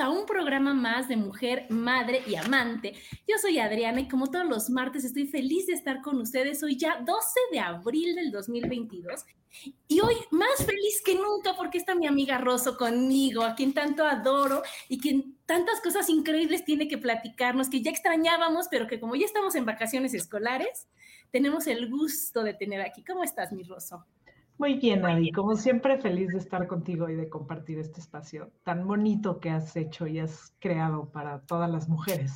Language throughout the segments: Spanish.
A un programa más de Mujer, Madre y Amante. Yo soy Adriana y como todos los martes estoy feliz de estar con ustedes. Hoy ya 12 de abril del 2022 y hoy más feliz que nunca porque está mi amiga Rosso conmigo, a quien tanto adoro y quien tantas cosas increíbles tiene que platicarnos, que ya extrañábamos, pero que como ya estamos en vacaciones escolares, tenemos el gusto de tener aquí. ¿Cómo estás, mi Rosso? Muy bien, Adi. Como siempre, feliz de estar contigo y de compartir este espacio tan bonito que has hecho y has creado para todas las mujeres.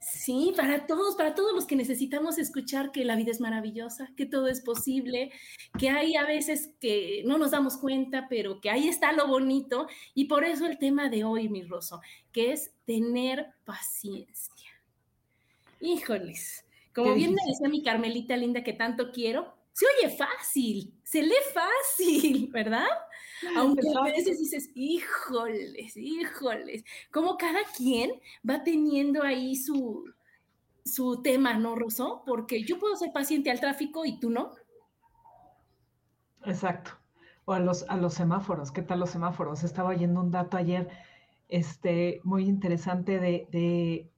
Sí, para todos, para todos los que necesitamos escuchar que la vida es maravillosa, que todo es posible, que hay a veces que no nos damos cuenta, pero que ahí está lo bonito. Y por eso el tema de hoy, mi Rosso, que es tener paciencia. Híjoles, como bien me decía mi Carmelita linda que tanto quiero, se oye fácil, se lee fácil, ¿verdad? Aunque a veces dices, híjoles, híjoles, como cada quien va teniendo ahí su, su tema, ¿no, Rosso? Porque yo puedo ser paciente al tráfico y tú no. Exacto. O a los, a los semáforos, ¿qué tal los semáforos? Estaba oyendo un dato ayer este, muy interesante de, de,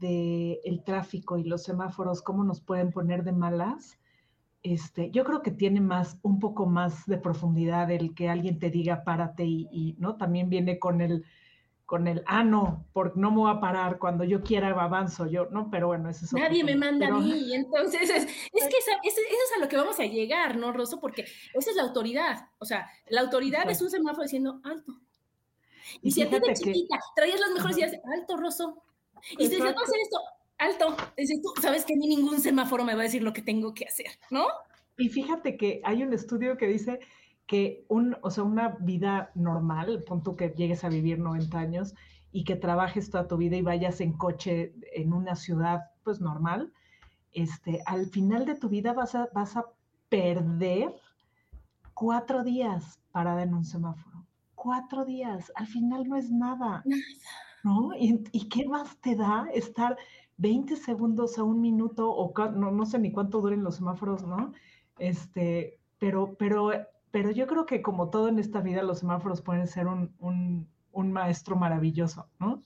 de el tráfico y los semáforos, cómo nos pueden poner de malas este, yo creo que tiene más, un poco más de profundidad el que alguien te diga párate y, ¿no? También viene con el, con el, ah, no, porque no me voy a parar, cuando yo quiera avanzo yo, ¿no? Pero bueno, eso es Nadie me manda a mí, entonces es, que eso es a lo que vamos a llegar, ¿no, Rosso? Porque esa es la autoridad, o sea, la autoridad es un semáforo diciendo, alto. Y, si a ti de chiquita traías las mejores ideas, alto, Rosso. Y si decías, no hacer esto, alto. Dices, tú sabes que ni ningún semáforo me va a decir lo que tengo que hacer, ¿no? Y fíjate que hay un estudio que dice que un, o sea, una vida normal, punto que llegues a vivir 90 años y que trabajes toda tu vida y vayas en coche en una ciudad pues normal, este, al final de tu vida vas a, vas a perder cuatro días parada en un semáforo. Cuatro días, al final no es nada. Nada. ¿No? ¿Y, ¿Y, qué más te da estar 20 segundos a un minuto, o no, no sé ni cuánto duren los semáforos, ¿no? Este, pero, pero, pero yo creo que como todo en esta vida, los semáforos pueden ser un, un, un maestro maravilloso, ¿no?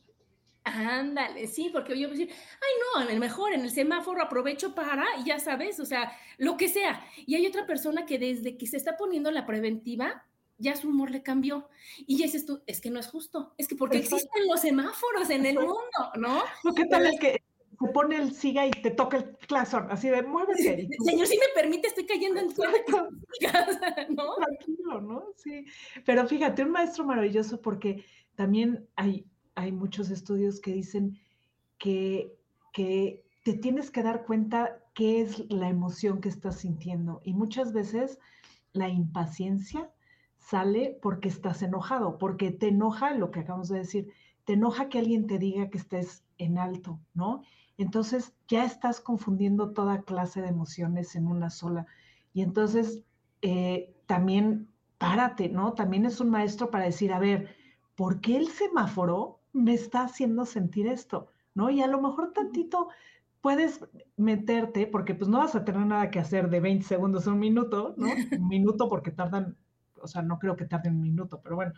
Ándale, sí, porque yo voy a decir, ay, no, a lo mejor en el semáforo aprovecho para, y ya sabes, o sea, lo que sea. Y hay otra persona que desde que se está poniendo la preventiva, ya su humor le cambió. Y ya dices tú, es que no es justo, es que porque existen los semáforos en el mundo, ¿no? ¿Qué tal es que se pone el siga y te toca el claxon, así de muévete. Señor, si me permite, estoy cayendo en ¿no? Tranquilo, ¿no? Sí. Pero fíjate, un maestro maravilloso porque también hay, hay muchos estudios que dicen que, que te tienes que dar cuenta qué es la emoción que estás sintiendo. Y muchas veces la impaciencia sale porque estás enojado, porque te enoja lo que acabamos de decir, te enoja que alguien te diga que estés en alto, ¿no? Entonces ya estás confundiendo toda clase de emociones en una sola. Y entonces eh, también párate, ¿no? También es un maestro para decir, a ver, ¿por qué el semáforo me está haciendo sentir esto? ¿No? Y a lo mejor tantito puedes meterte, porque pues no vas a tener nada que hacer de 20 segundos a un minuto, ¿no? Un minuto porque tardan, o sea, no creo que tarden un minuto, pero bueno,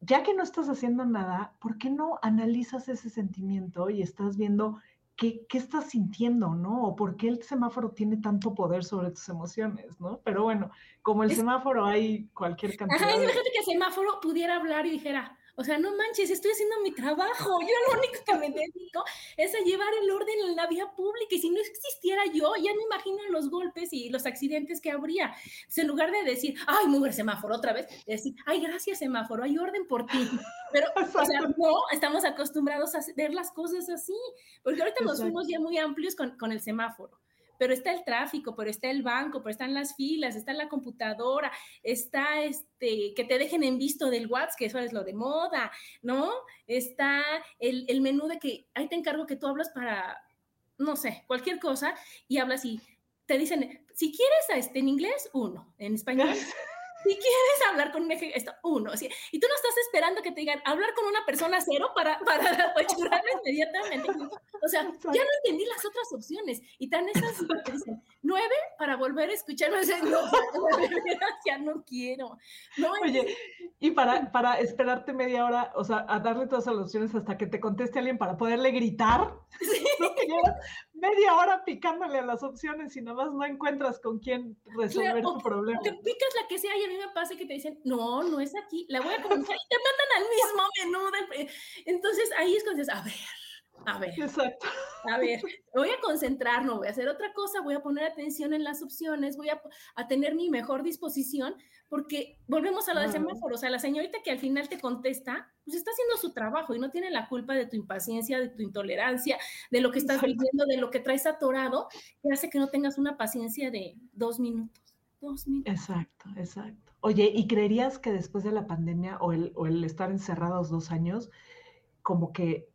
ya que no estás haciendo nada, ¿por qué no analizas ese sentimiento y estás viendo qué, qué estás sintiendo, ¿no? O por qué el semáforo tiene tanto poder sobre tus emociones, ¿no? Pero bueno, como el semáforo hay cualquier cantidad. Ajá, imagínate que el semáforo pudiera hablar y dijera, o sea, no manches, estoy haciendo mi trabajo. Yo lo único que me dedico es a llevar el orden en la vía pública. Y si no existiera yo, ya me imagino los golpes y los accidentes que habría. Entonces, en lugar de decir, ay, mujer semáforo otra vez, decir, ay, gracias semáforo, hay orden por ti. Pero, o sea, no, estamos acostumbrados a ver las cosas así. Porque ahorita nos fuimos ya muy amplios con, con el semáforo pero está el tráfico, pero está el banco, pero están las filas, está la computadora, está este, que te dejen en visto del WhatsApp, que eso es lo de moda, ¿no? Está el, el menú de que ahí te encargo que tú hablas para, no sé, cualquier cosa y hablas y te dicen, si quieres este, en inglés, uno, en español. si quieres hablar con un esto, uno, y tú no estás esperando que te digan hablar con una persona cero para, para inmediatamente. O sea, ya no entendí las otras opciones. Y tan esas dicen, nueve para volver a escucharme. no, ya no quiero. No, Oye, y para, para esperarte media hora, o sea, a darle todas las opciones hasta que te conteste alguien para poderle gritar. Sí. ¿no? Media hora picándole a las opciones y nada más no encuentras con quién resolver tu problema. Te picas la que sea y a mí me pasa que te dicen, no, no es aquí, la voy a comenzar y te mandan al mismo menú. Entonces ahí es cuando dices, a ver, a ver. Exacto. A ver, voy a concentrar, no voy a hacer otra cosa, voy a poner atención en las opciones, voy a, a tener mi mejor disposición, porque volvemos a lo del semáforo, o sea, la señorita que al final te contesta, pues está haciendo su trabajo y no tiene la culpa de tu impaciencia, de tu intolerancia, de lo que estás viviendo, de lo que traes atorado, que hace que no tengas una paciencia de dos minutos. Dos minutos. Exacto, exacto. Oye, ¿y creerías que después de la pandemia o el, o el estar encerrados dos años, como que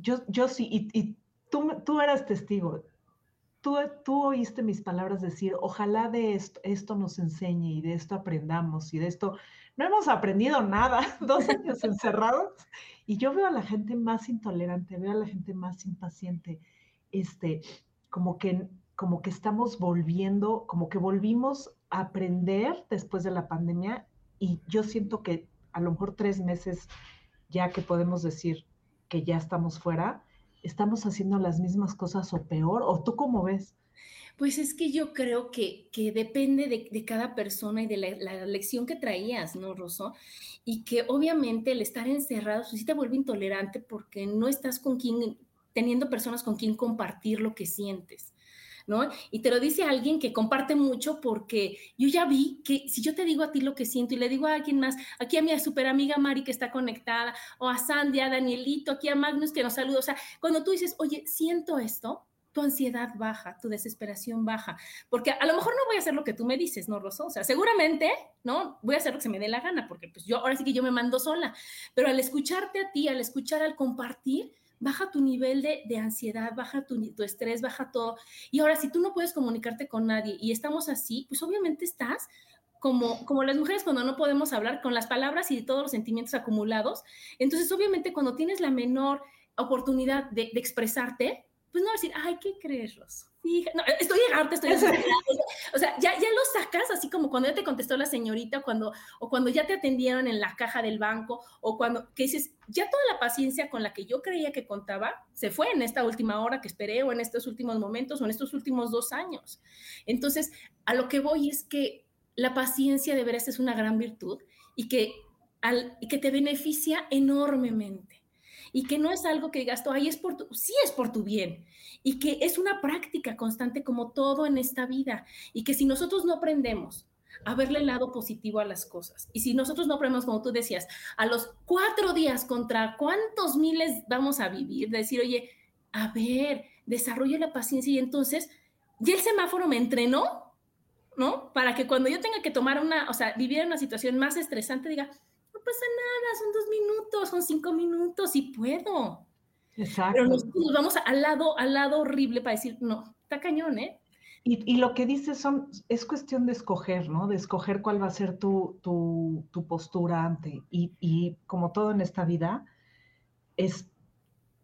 yo, yo sí, y, tú, tú eras testigo, tú, tú oíste mis palabras decir, ojalá de esto, esto nos enseñe y de esto aprendamos y de esto, no hemos aprendido nada, dos años encerrados, y yo veo a la gente más intolerante, veo a la gente más impaciente, este, como que, como que estamos volviendo, como que volvimos a aprender después de la pandemia, y yo siento que a lo mejor tres meses ya que podemos decir, que ya estamos fuera, estamos haciendo las mismas cosas o peor? ¿O tú cómo ves? Pues es que yo creo que, que depende de, cada persona y de la, lección que traías, ¿no, Rosso? Y que obviamente el estar encerrado, sí te vuelve intolerante porque no estás con quien, teniendo personas con quien compartir lo que sientes. Y te lo dice alguien que comparte mucho porque yo ya vi que si yo te digo a ti lo que siento y le digo a alguien más, aquí a mi super amiga Mari que está conectada, o a Sandy, a Danielito, aquí a Magnus que nos saluda, o sea, cuando tú dices, oye, siento esto, tu ansiedad baja, tu desesperación baja, porque a lo mejor no voy a hacer lo que tú me dices, ¿no, Rosso? O sea, seguramente, ¿no? Voy a hacer lo que se me dé la gana, porque pues yo ahora sí que yo me mando sola, pero al escucharte a ti, al escuchar, al compartir, baja tu nivel de, ansiedad, baja tu, estrés, baja todo. Y ahora, si tú no puedes comunicarte con nadie y estamos así, pues obviamente estás como, como las mujeres cuando no podemos hablar con las palabras y todos los sentimientos acumulados. Entonces, obviamente, cuando tienes la menor oportunidad de, de expresarte, pues no decir, ay, ¿qué crees, Rosso? no, estoy harta, estoy O sea, ya, ya lo sacas, así como cuando ya te contestó la señorita, cuando, o cuando ya te atendieron en la caja del banco, o cuando, que dices, ya toda la paciencia con la que yo creía que contaba se fue en esta última hora que esperé, o en estos últimos momentos, o en estos últimos dos años. Entonces, a lo que voy es que la paciencia de veras es una gran virtud y que, al, y que te beneficia enormemente y que no es algo que digas, ay, es por tu, sí es por tu bien, y que es una práctica constante como todo en esta vida, y que si nosotros no aprendemos a verle el lado positivo a las cosas, y si nosotros no aprendemos, como tú decías, a los cuatro días contra cuántos miles vamos a vivir, decir, oye, a ver, desarrollo la paciencia y entonces, ya el semáforo me entrenó, ¿no? Para que cuando yo tenga que tomar una, o sea, vivir en una situación más estresante, diga, no pasa nada, son dos minutos, son cinco minutos y puedo. Exacto. Pero nos, vamos al lado, al lado horrible para decir, no, está cañón, ¿eh? Y, lo que dices son, es cuestión de escoger, ¿no? De escoger cuál va a ser tu, tu, tu postura ante. Y, y, como todo en esta vida, es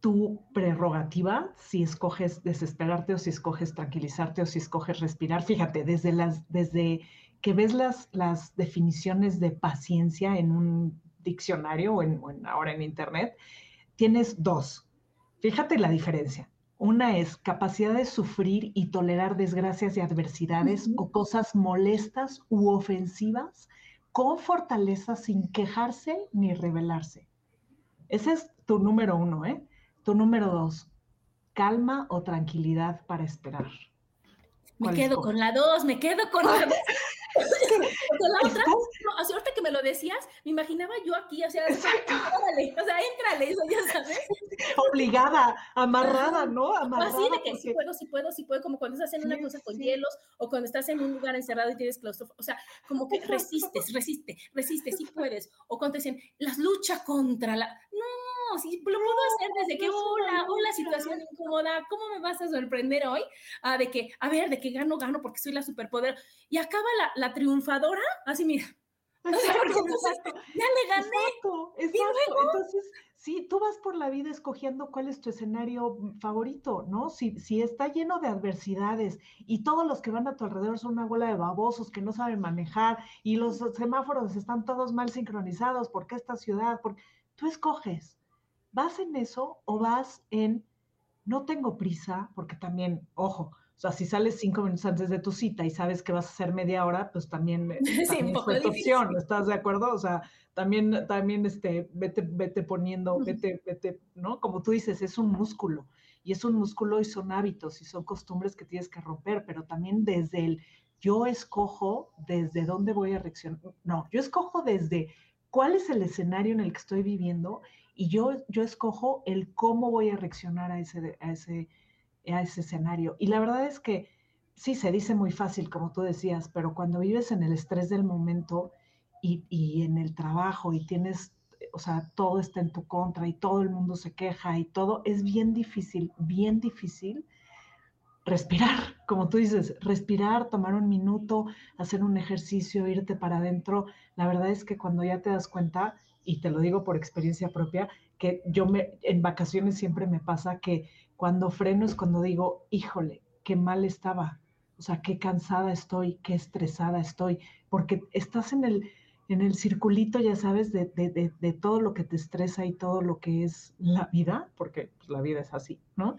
tu prerrogativa si escoges desesperarte o si escoges tranquilizarte o si escoges respirar. Fíjate, desde las, desde que ves las, las definiciones de paciencia en un diccionario o, en, ahora en internet, tienes dos. Fíjate la diferencia. Una es capacidad de sufrir y tolerar desgracias y adversidades o cosas molestas u ofensivas con fortaleza sin quejarse ni rebelarse. Ese es tu número uno, ¿eh? Tu número dos, calma o tranquilidad para esperar. Me quedo con la dos, me quedo con la dos. Porque la otra, no, así ahorita que me lo decías, me imaginaba yo aquí, o sea, órale, o sea, éntrale, eso ya sabes. Obligada, amarrada, ¿no? Amarrada. Así de que sí puedo, sí puedo, sí puedo, como cuando estás haciendo una cosa con hielos o cuando estás en un lugar encerrado y tienes claustrofobia, o sea, como que resistes, resiste, resiste, sí puedes. O cuando te dicen, las lucha contra la... No, sí, lo puedo hacer desde que, hola, hola, situación incómoda, ¿cómo me vas a sorprender hoy? Ah, de que, a ver, de que gano, gano porque soy la superpoder. Y acaba la, la triunfadora, así mira. Exacto, exacto. Ya le gané. Exacto, exacto. Entonces, sí, tú vas por la vida escogiendo cuál es tu escenario favorito, ¿no? Si, si está lleno de adversidades y todos los que van a tu alrededor son una bola de babosos que no saben manejar y los semáforos están todos mal sincronizados, ¿por qué esta ciudad? Porque tú escoges, ¿vas en eso o vas en no tengo prisa? Porque también, ojo, o sea, si sales cinco minutos antes de tu cita y sabes que vas a hacer media hora, pues también, eh, también es tu opción, ¿estás de acuerdo? O sea, también, también este, vete, vete poniendo, vete, vete, ¿no? Como tú dices, es un músculo. Y es un músculo y son hábitos y son costumbres que tienes que romper, pero también desde el yo escojo desde dónde voy a reaccionar. No, yo escojo desde cuál es el escenario en el que estoy viviendo y yo, yo escojo el cómo voy a reaccionar a ese, a ese a ese escenario. Y la verdad es que sí, se dice muy fácil, como tú decías, pero cuando vives en el estrés del momento y, en el trabajo y tienes, o sea, todo está en tu contra y todo el mundo se queja y todo, es bien difícil, bien difícil respirar, como tú dices, respirar, tomar un minuto, hacer un ejercicio, irte para adentro. La verdad es que cuando ya te das cuenta, y te lo digo por experiencia propia, que yo me, en vacaciones siempre me pasa que cuando freno es cuando digo, híjole, qué mal estaba, o sea, qué cansada estoy, qué estresada estoy, porque estás en el, en el circulito, ya sabes, de, de, todo lo que te estresa y todo lo que es la vida, porque pues, la vida es así, ¿no?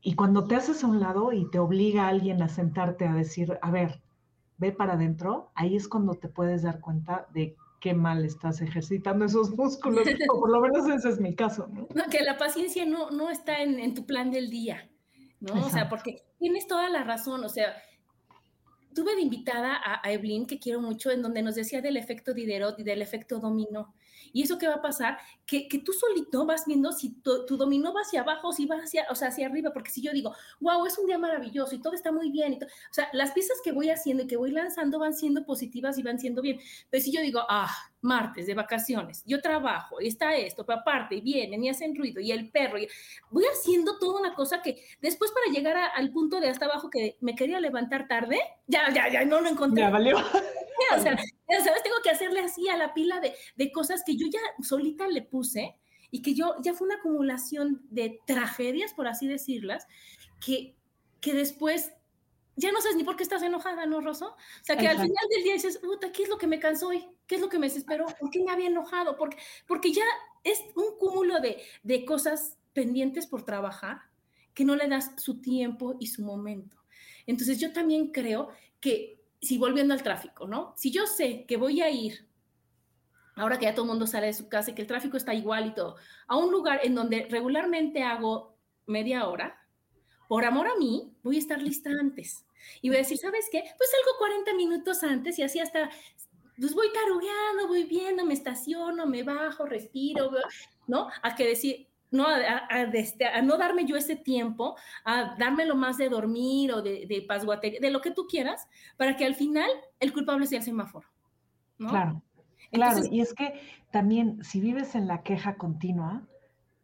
Y cuando te haces a un lado y te obliga a alguien a sentarte a decir, a ver, ve para adentro, ahí es cuando te puedes dar cuenta de qué mal estás ejercitando esos músculos, o por lo menos ese es mi caso, ¿no? que la paciencia no, no está en, tu plan del día, ¿no? O sea, porque tienes toda la razón, o sea, tuve de invitada a, a, Evelyn, que quiero mucho, en donde nos decía del efecto Diderot y del efecto dominó. ¿Y eso qué va a pasar? Que, que tú solito vas viendo si tu, dominó va hacia abajo, si va hacia, o sea, hacia arriba, porque si yo digo, wow, es un día maravilloso y todo está muy bien, y o sea, las piezas que voy haciendo y que voy lanzando van siendo positivas y van siendo bien. Pero si yo digo, ah, martes de vacaciones, yo trabajo, y está esto, pero aparte, y vienen y hacen ruido, y el perro, y voy haciendo toda una cosa que después para llegar al punto de hasta abajo que me quería levantar tarde, ya, ya, ya, no lo encontré. Ya valió. O sea, sabes, tengo que hacerle así a la pila de, de cosas que yo ya solita le puse y que yo ya fue una acumulación de tragedias, por así decirlas, que, que después ya no sabes ni por qué estás enojada, ¿no, Rosso? O sea, que al final del día dices, puta, ¿qué es lo que me cansó hoy? ¿Qué es lo que me desesperó? ¿Por qué me había enojado? Porque, porque ya es un cúmulo de, de cosas pendientes por trabajar que no le das su tiempo y su momento. Entonces yo también creo que, si volviendo al tráfico, ¿no? Si yo sé que voy a ir, ahora que ya todo el mundo sale de su casa y que el tráfico está igual y todo, a un lugar en donde regularmente hago media hora, por amor a mí, voy a estar lista antes. Y voy a decir, ¿sabes qué? Pues salgo 40 minutos antes y así hasta, pues voy tarugueando, voy viendo, me estaciono, me bajo, respiro, ¿no? A que decir, no, este, a, no darme yo ese tiempo, a dármelo más de dormir o de, de pasguatería, de lo que tú quieras, para que al final el culpable sea el semáforo. ¿no? Claro, claro. y es que también si vives en la queja continua,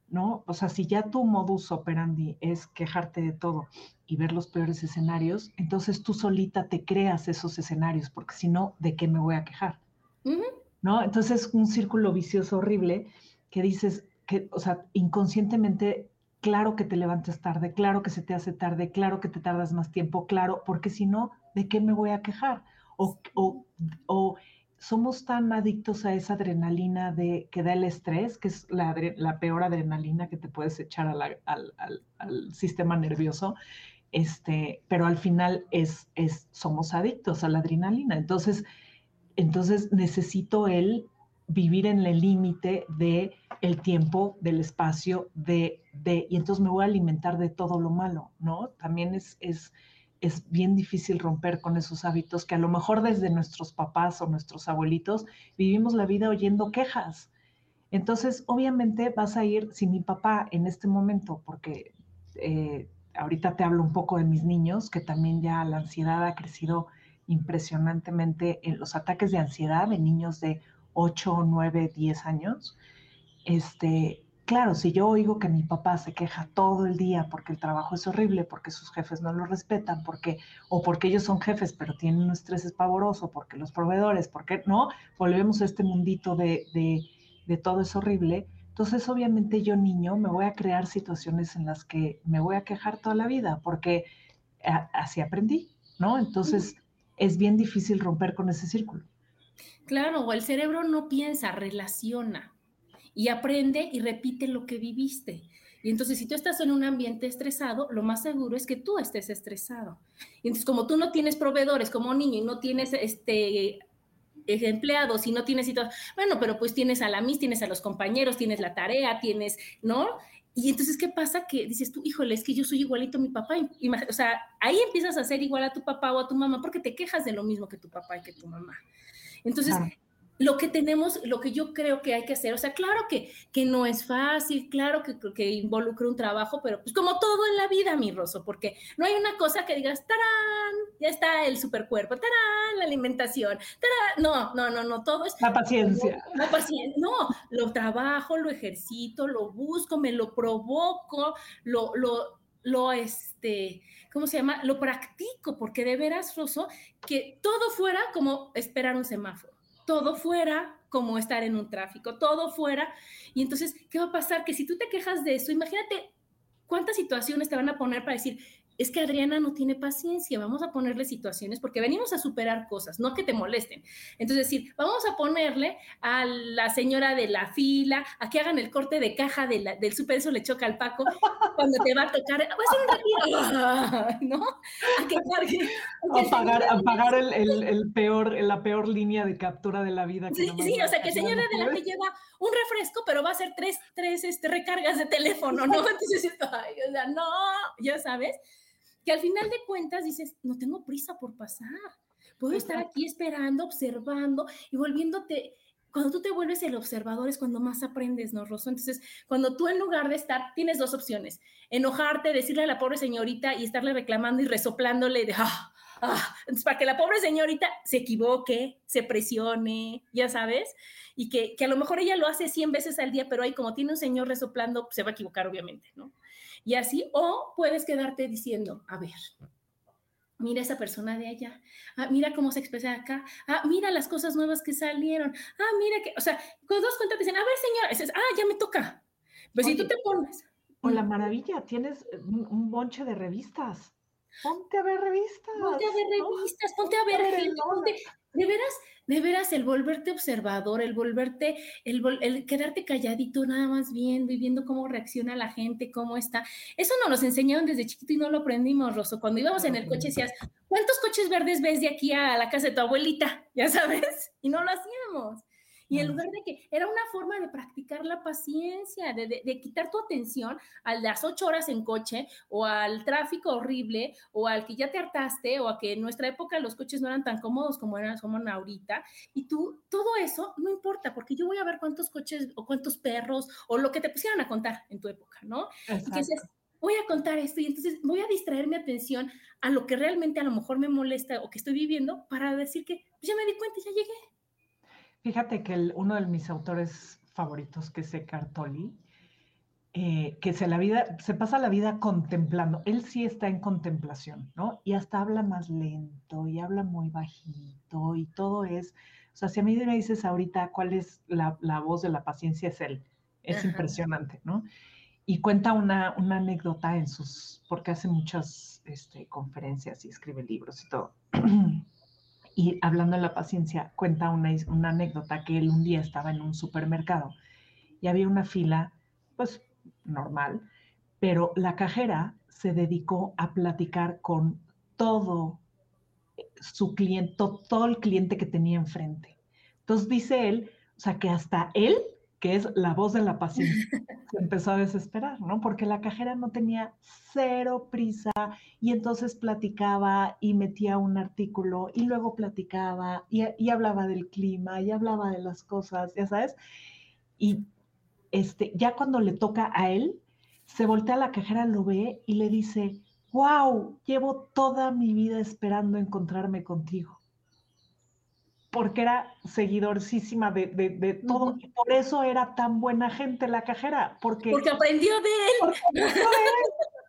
¿no? O sea, si ya tu modus operandi es quejarte de todo y ver los peores escenarios, entonces tú solita te creas esos escenarios, porque si no, ¿de qué me voy a quejar? ¿No? Entonces es un círculo vicioso horrible que dices que, o sea, inconscientemente, claro que te levantes tarde, claro que se te hace tarde, claro que te tardas más tiempo, claro, porque si no, ¿de qué me voy a quejar? O, o, o somos tan adictos a esa adrenalina de, que da el estrés, que es la, peor adrenalina que te puedes echar al, sistema nervioso, este, pero al final es, es, somos adictos a la adrenalina. Entonces, entonces necesito el vivir en el límite de el tiempo, del espacio, de, de, y entonces me voy a alimentar de todo lo malo, ¿no? También es, es, es bien difícil romper con esos hábitos que a lo mejor desde nuestros papás o nuestros abuelitos vivimos la vida oyendo quejas. Entonces, obviamente vas a ir, si mi papá en este momento, porque eh, ahorita te hablo un poco de mis niños, que también ya la ansiedad ha crecido impresionantemente en los ataques de ansiedad de niños de 8, 9, 10 años. Este, claro, si yo oigo que mi papá se queja todo el día porque el trabajo es horrible, porque sus jefes no lo respetan, porque, o porque ellos son jefes pero tienen un estrés pavoroso, porque los proveedores, porque no, volvemos a este mundito de, de todo es horrible. Entonces, obviamente yo niño me voy a crear situaciones en las que me voy a quejar toda la vida, porque así aprendí, ¿no? Entonces, es bien difícil romper con ese círculo. Claro, el cerebro no piensa, relaciona y aprende y repite lo que viviste. Y entonces, si tú estás en un ambiente estresado, lo más seguro es que tú estés estresado. Y entonces, como tú no tienes proveedores como niño y no tienes este empleados y no tienes bueno, pero pues tienes a la mis, tienes a los compañeros, tienes la tarea, tienes, ¿no? Y entonces, ¿qué pasa? Que dices tú, híjole, es que yo soy igualito a mi papá. o sea, ahí empiezas a ser igual a tu papá o a tu mamá porque te quejas de lo mismo que tu papá y que tu mamá. Entonces, lo que tenemos, lo que yo creo que hay que hacer, o sea, claro que, que no es fácil, claro que, que involucra un trabajo, pero pues como todo en la vida, mi Rosso, porque no hay una cosa que digas, tarán, ya está el supercuerpo, tarán, la alimentación, tarán, no, no, no, no, todo es... La paciencia. La paciencia, no, lo trabajo, lo ejercito, lo busco, me lo provoco, lo, lo, lo, este, ¿cómo se llama? Lo practico, porque de veras, Rosso, que todo fuera como esperar un semáforo todo fuera como estar en un tráfico, todo fuera. Y entonces, ¿qué va a pasar? Que si tú te quejas de eso, imagínate cuántas situaciones te van a poner para decir, es que Adriana no tiene paciencia, vamos a ponerle situaciones porque venimos a superar cosas, no que te molesten. Entonces, decir, vamos a ponerle a la señora de la fila a que hagan el corte de caja del super, eso le choca al Paco cuando te va a tocar, va a ser un ratito, ¿no? A que cargue. A pagar, el, peor, la peor línea de captura de la vida. sí, sí o sea, que señora de la que lleva un refresco, pero va a ser tres, tres este, recargas de teléfono, ¿no? Entonces, ay, o sea, no, ya sabes que al final de cuentas dices, no tengo prisa por pasar, puedo estar aquí esperando, observando y volviéndote, cuando tú te vuelves el observador es cuando más aprendes, ¿no, Rosso? Entonces, cuando tú en lugar de estar, tienes dos opciones, enojarte, decirle a la pobre señorita y estarle reclamando y resoplándole de, ah, ah", para que la pobre señorita se equivoque, se presione, ya sabes, y que, que, a lo mejor ella lo hace 100 veces al día, pero ahí como tiene un señor resoplando, se va a equivocar, obviamente, ¿no? Y así, o puedes quedarte diciendo, a ver, mira esa persona de allá, ah, mira cómo se expresa acá, ah, mira las cosas nuevas que salieron, ah, mira que, o sea, con dos cuentas dicen, a ver señora, dices, ah, ya me toca. Pues si tú te pones. O la maravilla, tienes un, bonche de revistas. Ponte a ver revistas. Ponte a ver revistas, ponte a ver, gente, ponte, de veras, de veras, el volverte observador, el volverte, el, quedarte calladito, nada más viendo y viendo cómo reacciona la gente, cómo está. Eso no nos enseñaron desde chiquito y no lo aprendimos, Rosso. Cuando íbamos en el coche decías, ¿cuántos coches verdes ves de aquí a la casa de tu abuelita? Ya sabes, y no lo hacíamos. Y en lugar de que era una forma de practicar la paciencia, de, quitar tu atención a las ocho horas en coche o al tráfico horrible o al que ya te hartaste o a que en nuestra época los coches no eran tan cómodos como eran como ahorita. Y tú, todo eso no importa porque yo voy a ver cuántos coches o cuántos perros o lo que te pusieran a contar en tu época, ¿no? Entonces, voy a contar esto y entonces voy a distraer mi atención a lo que realmente a lo mejor me molesta o que estoy viviendo para decir que pues, ya me di cuenta y ya llegué. Fíjate que uno de mis autores favoritos, que es Eckhart Tolle, eh, que se, la vida, se pasa la vida contemplando. Él sí está en contemplación, ¿no? Y hasta habla más lento y habla muy bajito y todo es, o sea, si a mí me dices ahorita cuál es la, voz de la paciencia, es él. Es impresionante, ¿no? Y cuenta una, una, anécdota en sus, porque hace muchas este, conferencias y escribe libros y todo. Y hablando de la paciencia, cuenta una, anécdota que él un día estaba en un supermercado y había una fila, pues normal, pero la cajera se dedicó a platicar con todo su cliente, todo el cliente que tenía enfrente. Entonces dice él, o sea, que hasta él, que es la voz de la paciencia, se empezó a desesperar, ¿no? Porque la cajera no tenía cero prisa y entonces platicaba y metía un artículo y luego platicaba y, y hablaba del clima y hablaba de las cosas, ya sabes. Y este, ya cuando le toca a él, se voltea a la cajera, lo ve y le dice, wow, llevo toda mi vida esperando encontrarme contigo. Porque era seguidorcísima de, de, todo, y por eso era tan buena gente la cajera, porque, porque aprendió de él.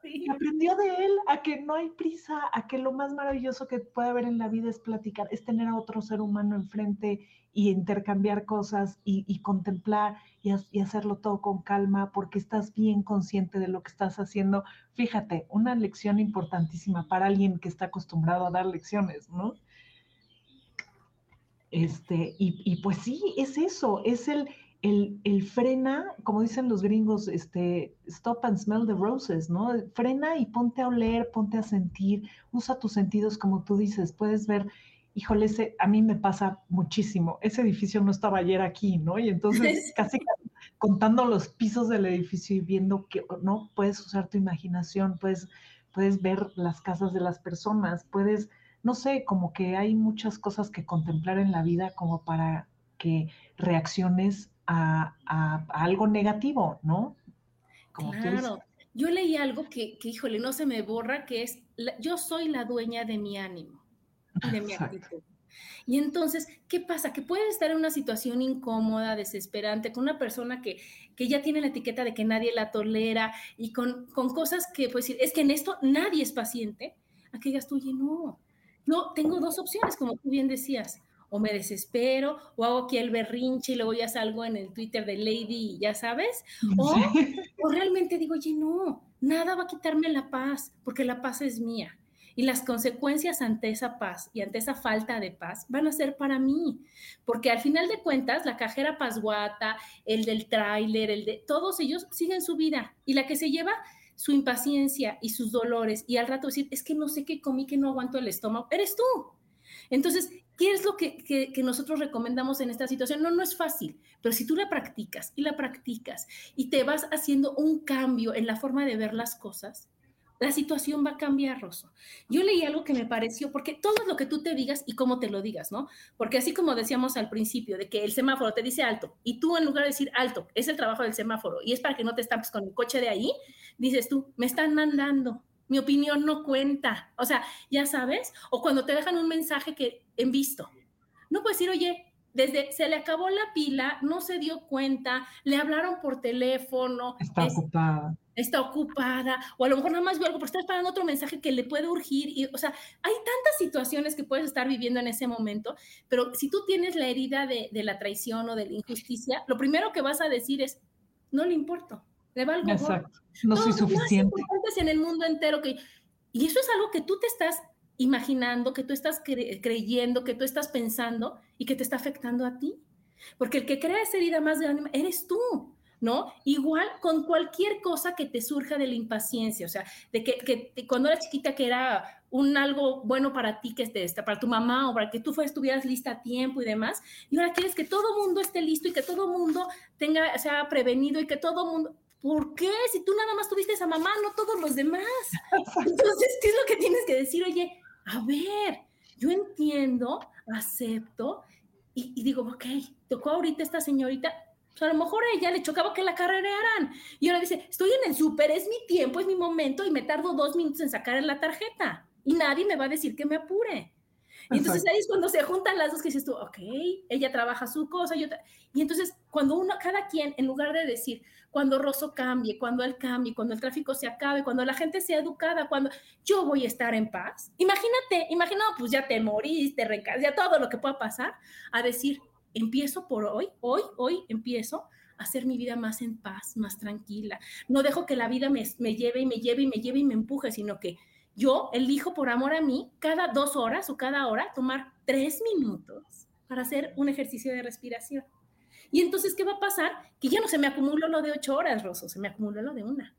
Y aprendió de él a que no hay prisa, a que lo más maravilloso que puede haber en la vida es platicar, es tener a otro ser humano enfrente y intercambiar cosas y, contemplar y, y, hacerlo todo con calma porque estás bien consciente de lo que estás haciendo. Fíjate, una lección importantísima para alguien que está acostumbrado a dar lecciones, ¿no? Este, y, y pues sí, es eso, es el, el, frena, como dicen los gringos, este, stop and smell the roses, ¿no? Frena y ponte a oler, ponte a sentir, usa tus sentidos como tú dices, puedes ver, híjole, ese, a mí me pasa muchísimo, ese edificio no estaba ayer aquí, ¿no? Y entonces casi contando los pisos del edificio y viendo que, ¿no? Puedes usar tu imaginación, puedes, puedes ver las casas de las personas, puedes, no sé, como que hay muchas cosas que contemplar en la vida como para que reacciones a, algo negativo, ¿no? claro. Yo leí algo que, que, híjole, no se me borra, que es, yo soy la dueña de mi ánimo de mi actitud. Y entonces, ¿qué pasa? Que puedes estar en una situación incómoda, desesperante, con una persona que, que ya tiene la etiqueta de que nadie la tolera y con, con cosas que, pues, es que en esto nadie es paciente, a que digas tú, oye, no, no, tengo dos opciones, como tú bien decías o me desespero, o hago aquí el berrinche y luego ya salgo en el Twitter de Lady, ya sabes, o, o realmente digo, oye, no, nada va a quitarme la paz, porque la paz es mía. Y las consecuencias ante esa paz y ante esa falta de paz van a ser para mí, porque al final de cuentas, la cajera pasguata, el del tráiler, el de todos ellos siguen su vida y la que se lleva su impaciencia y sus dolores y al rato decir, es que no sé qué comí, que no aguanto el estómago, eres tú. Entonces, ¿Qué es lo que, nosotros recomendamos en esta situación? No, no es fácil, pero si tú la practicas y la practicas y te vas haciendo un cambio en la forma de ver las cosas, la situación va a cambiar, Rosso. Yo leí algo que me pareció, porque todo lo que tú te digas y cómo te lo digas, ¿no? Porque así como decíamos al principio, de que el semáforo te dice alto y tú en lugar de decir alto, es el trabajo del semáforo y es para que no te estampes con el coche de ahí, dices tú, me están mandando, mi opinión no cuenta. O sea, ya sabes, o cuando te dejan un mensaje que en visto, no puedes decir, oye, desde se le acabó la pila, no se dio cuenta, le hablaron por teléfono. Está ocupada. Está ocupada, o a lo mejor nada más vio algo, pero está esperando otro mensaje que le puede urgir. Y, o sea, hay tantas situaciones que puedes estar viviendo en ese momento, pero si tú tienes la herida de, de la traición o de la injusticia, lo primero que vas a decir es, no le importo le valgo Exacto. No soy suficiente. en el mundo entero que y eso es algo que tú te estás imaginando, que tú estás creyendo, que tú estás pensando y que te está afectando a ti. Porque el que crea esa herida más grande eres tú. ¿No? Igual con cualquier cosa que te surja de la impaciencia, o sea, de que, que cuando eras chiquita que era un algo bueno para ti, que esté, para tu mamá o para que tú estuvieras lista a tiempo y demás, y ahora quieres que todo mundo esté listo y que todo mundo tenga, sea prevenido y que todo mundo, ¿por qué? Si tú nada más tuviste esa mamá, no todos los demás. Entonces, ¿qué es lo que tienes que decir? Oye, a ver, yo entiendo, acepto y, digo, ok, tocó ahorita esta señorita, pues a lo mejor a ella le chocaba que la carrerearan. Y ahora dice, estoy en el súper, es mi tiempo, es mi momento y me tardo dos minutos en sacar la tarjeta. Y nadie me va a decir que me apure. Y entonces ahí es cuando se juntan las dos que dices tú, ok, ella trabaja su cosa, yo y entonces cuando uno, cada quien, en lugar de decir, cuando Rosso cambie, cuando él cambie, cuando el tráfico se acabe, cuando la gente sea educada, cuando yo voy a estar en paz, imagínate, imagínate, pues ya te moriste, te ya todo lo que pueda pasar, a decir, empiezo por hoy, hoy, hoy empiezo a hacer mi vida más en paz, más tranquila. No dejo que la vida me, me lleve y me lleve y me lleve y me empuje, sino que yo elijo por amor a mí cada dos horas o cada hora tomar tres minutos para hacer un ejercicio de respiración. Y entonces, ¿qué va a pasar? Que ya no se me acumuló lo de ocho horas, Rosso, se me acumuló lo de una,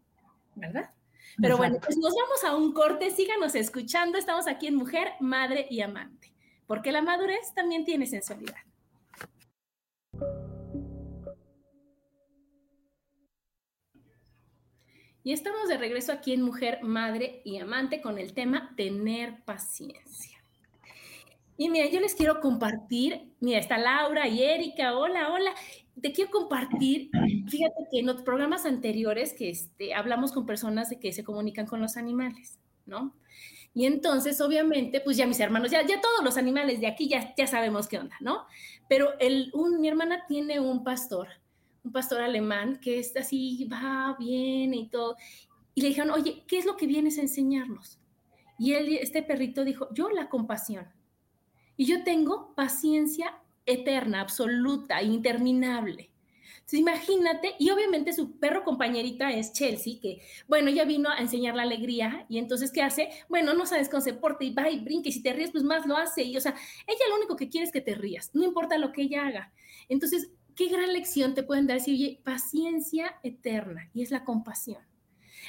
¿verdad? Pero bueno, pues nos vamos a un corte, síganos escuchando, estamos aquí en Mujer, Madre y Amante, porque la madurez también tiene sensualidad. Y estamos de regreso aquí en Mujer, Madre y Amante con el tema tener paciencia. Y mira, yo les quiero compartir, mira, está Laura y Erika, hola, hola. Te quiero compartir, fíjate que en los programas anteriores que este, hablamos con personas de que se comunican con los animales, ¿no? Y entonces, obviamente, pues ya mis hermanos, ya, ya todos los animales de aquí ya, ya sabemos qué onda, ¿no? Pero el, un, mi hermana tiene un pastor un pastor alemán que es así, va, viene y todo. Y le dijeron, oye, ¿qué es lo que vienes a enseñarnos? Y él, este perrito dijo, yo la compasión. Y yo tengo paciencia eterna, absoluta, interminable. Entonces, imagínate, y obviamente su perro compañerita es Chelsea, que, bueno, ella vino a enseñar la alegría, y entonces, ¿qué hace? Bueno, no sabes cómo se porta, y va y brinca, y si te ríes, pues más lo hace, y, o sea, ella lo único que quiere es que te rías, no importa lo que ella haga. Entonces, qué gran lección te pueden dar si, oye, paciencia eterna, y es la compasión.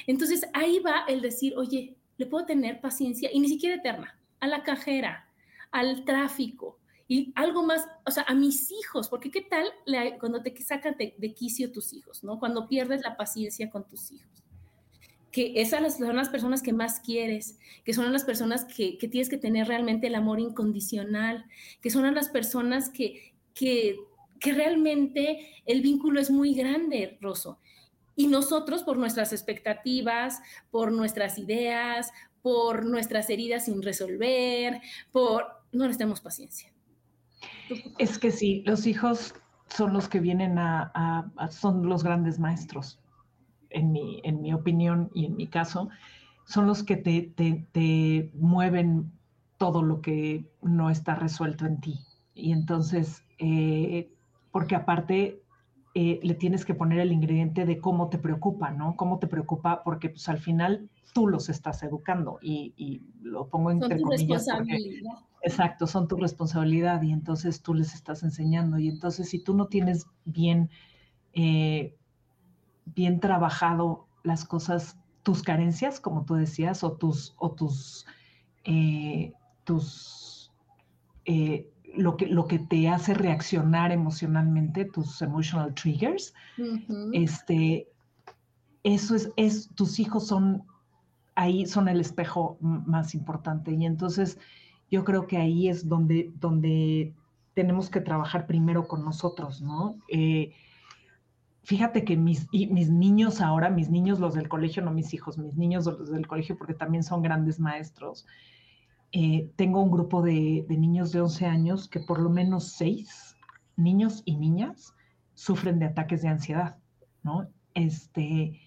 Entonces ahí va el decir, oye, le puedo tener paciencia, y ni siquiera eterna, a la cajera, al tráfico, y algo más, o sea, a mis hijos, porque qué tal cuando te sacan de, quicio tus hijos, ¿no? Cuando pierdes la paciencia con tus hijos. Que esas son las personas que más quieres, que son las personas que, que tienes que tener realmente el amor incondicional, que son las personas que, que que realmente el vínculo es muy grande, Rosso. Y nosotros, por nuestras expectativas, por nuestras ideas, por nuestras heridas sin resolver, por... no les tenemos paciencia. Es que sí, los hijos son los que vienen a, son los grandes maestros, en mi, en mi opinión y en mi caso, son los que te, te mueven todo lo que no está resuelto en ti. Y entonces, eh, porque aparte eh, le tienes que poner el ingrediente de cómo te preocupa, ¿no? Cómo te preocupa, porque pues al final tú los estás educando y, lo pongo entre son comillas. Tu responsabilidad. Exacto, son tu responsabilidad y entonces tú les estás enseñando y entonces si tú no tienes bien, eh, bien trabajado las cosas, tus carencias, como tú decías, o tus, o tus, eh, tus lo que, lo que te hace reaccionar emocionalmente, tus emotional triggers, este, eso es, es, tus hijos son, ahí son el espejo más importante. Y entonces yo creo que ahí es donde, donde tenemos que trabajar primero con nosotros, ¿no? Eh, fíjate que mis, mis niños ahora, mis niños los del colegio, no mis hijos, mis niños los del colegio, porque también son grandes maestros, eh, tengo un grupo de, niños de 11 años que por lo menos seis niños y niñas sufren de ataques de ansiedad, ¿no? Este,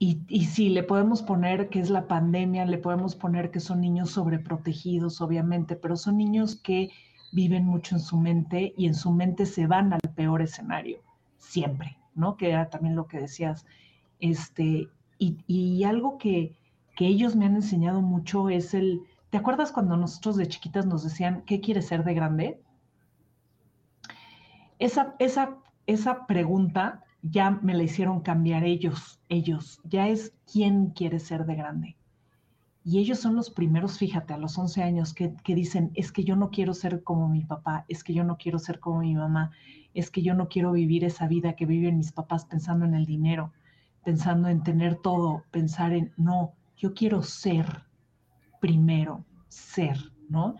y, y sí, le podemos poner que es la pandemia, le podemos poner que son niños sobreprotegidos, obviamente, pero son niños que viven mucho en su mente y en su mente se van al peor escenario, siempre, ¿no? Que era también lo que decías. Este, y, y algo que, que ellos me han enseñado mucho es el, ¿Te acuerdas cuando nosotros de chiquitas nos decían, ¿qué quieres ser de grande? Esa, esa, esa pregunta ya me la hicieron cambiar ellos, ellos. Ya es quién quiere ser de grande. Y ellos son los primeros, fíjate, a los 11 años que, que, dicen, es que yo no quiero ser como mi papá, es que yo no quiero ser como mi mamá, es que yo no quiero vivir esa vida que viven mis papás pensando en el dinero, pensando en tener todo, pensar en, no, yo quiero ser primero ser, ¿no?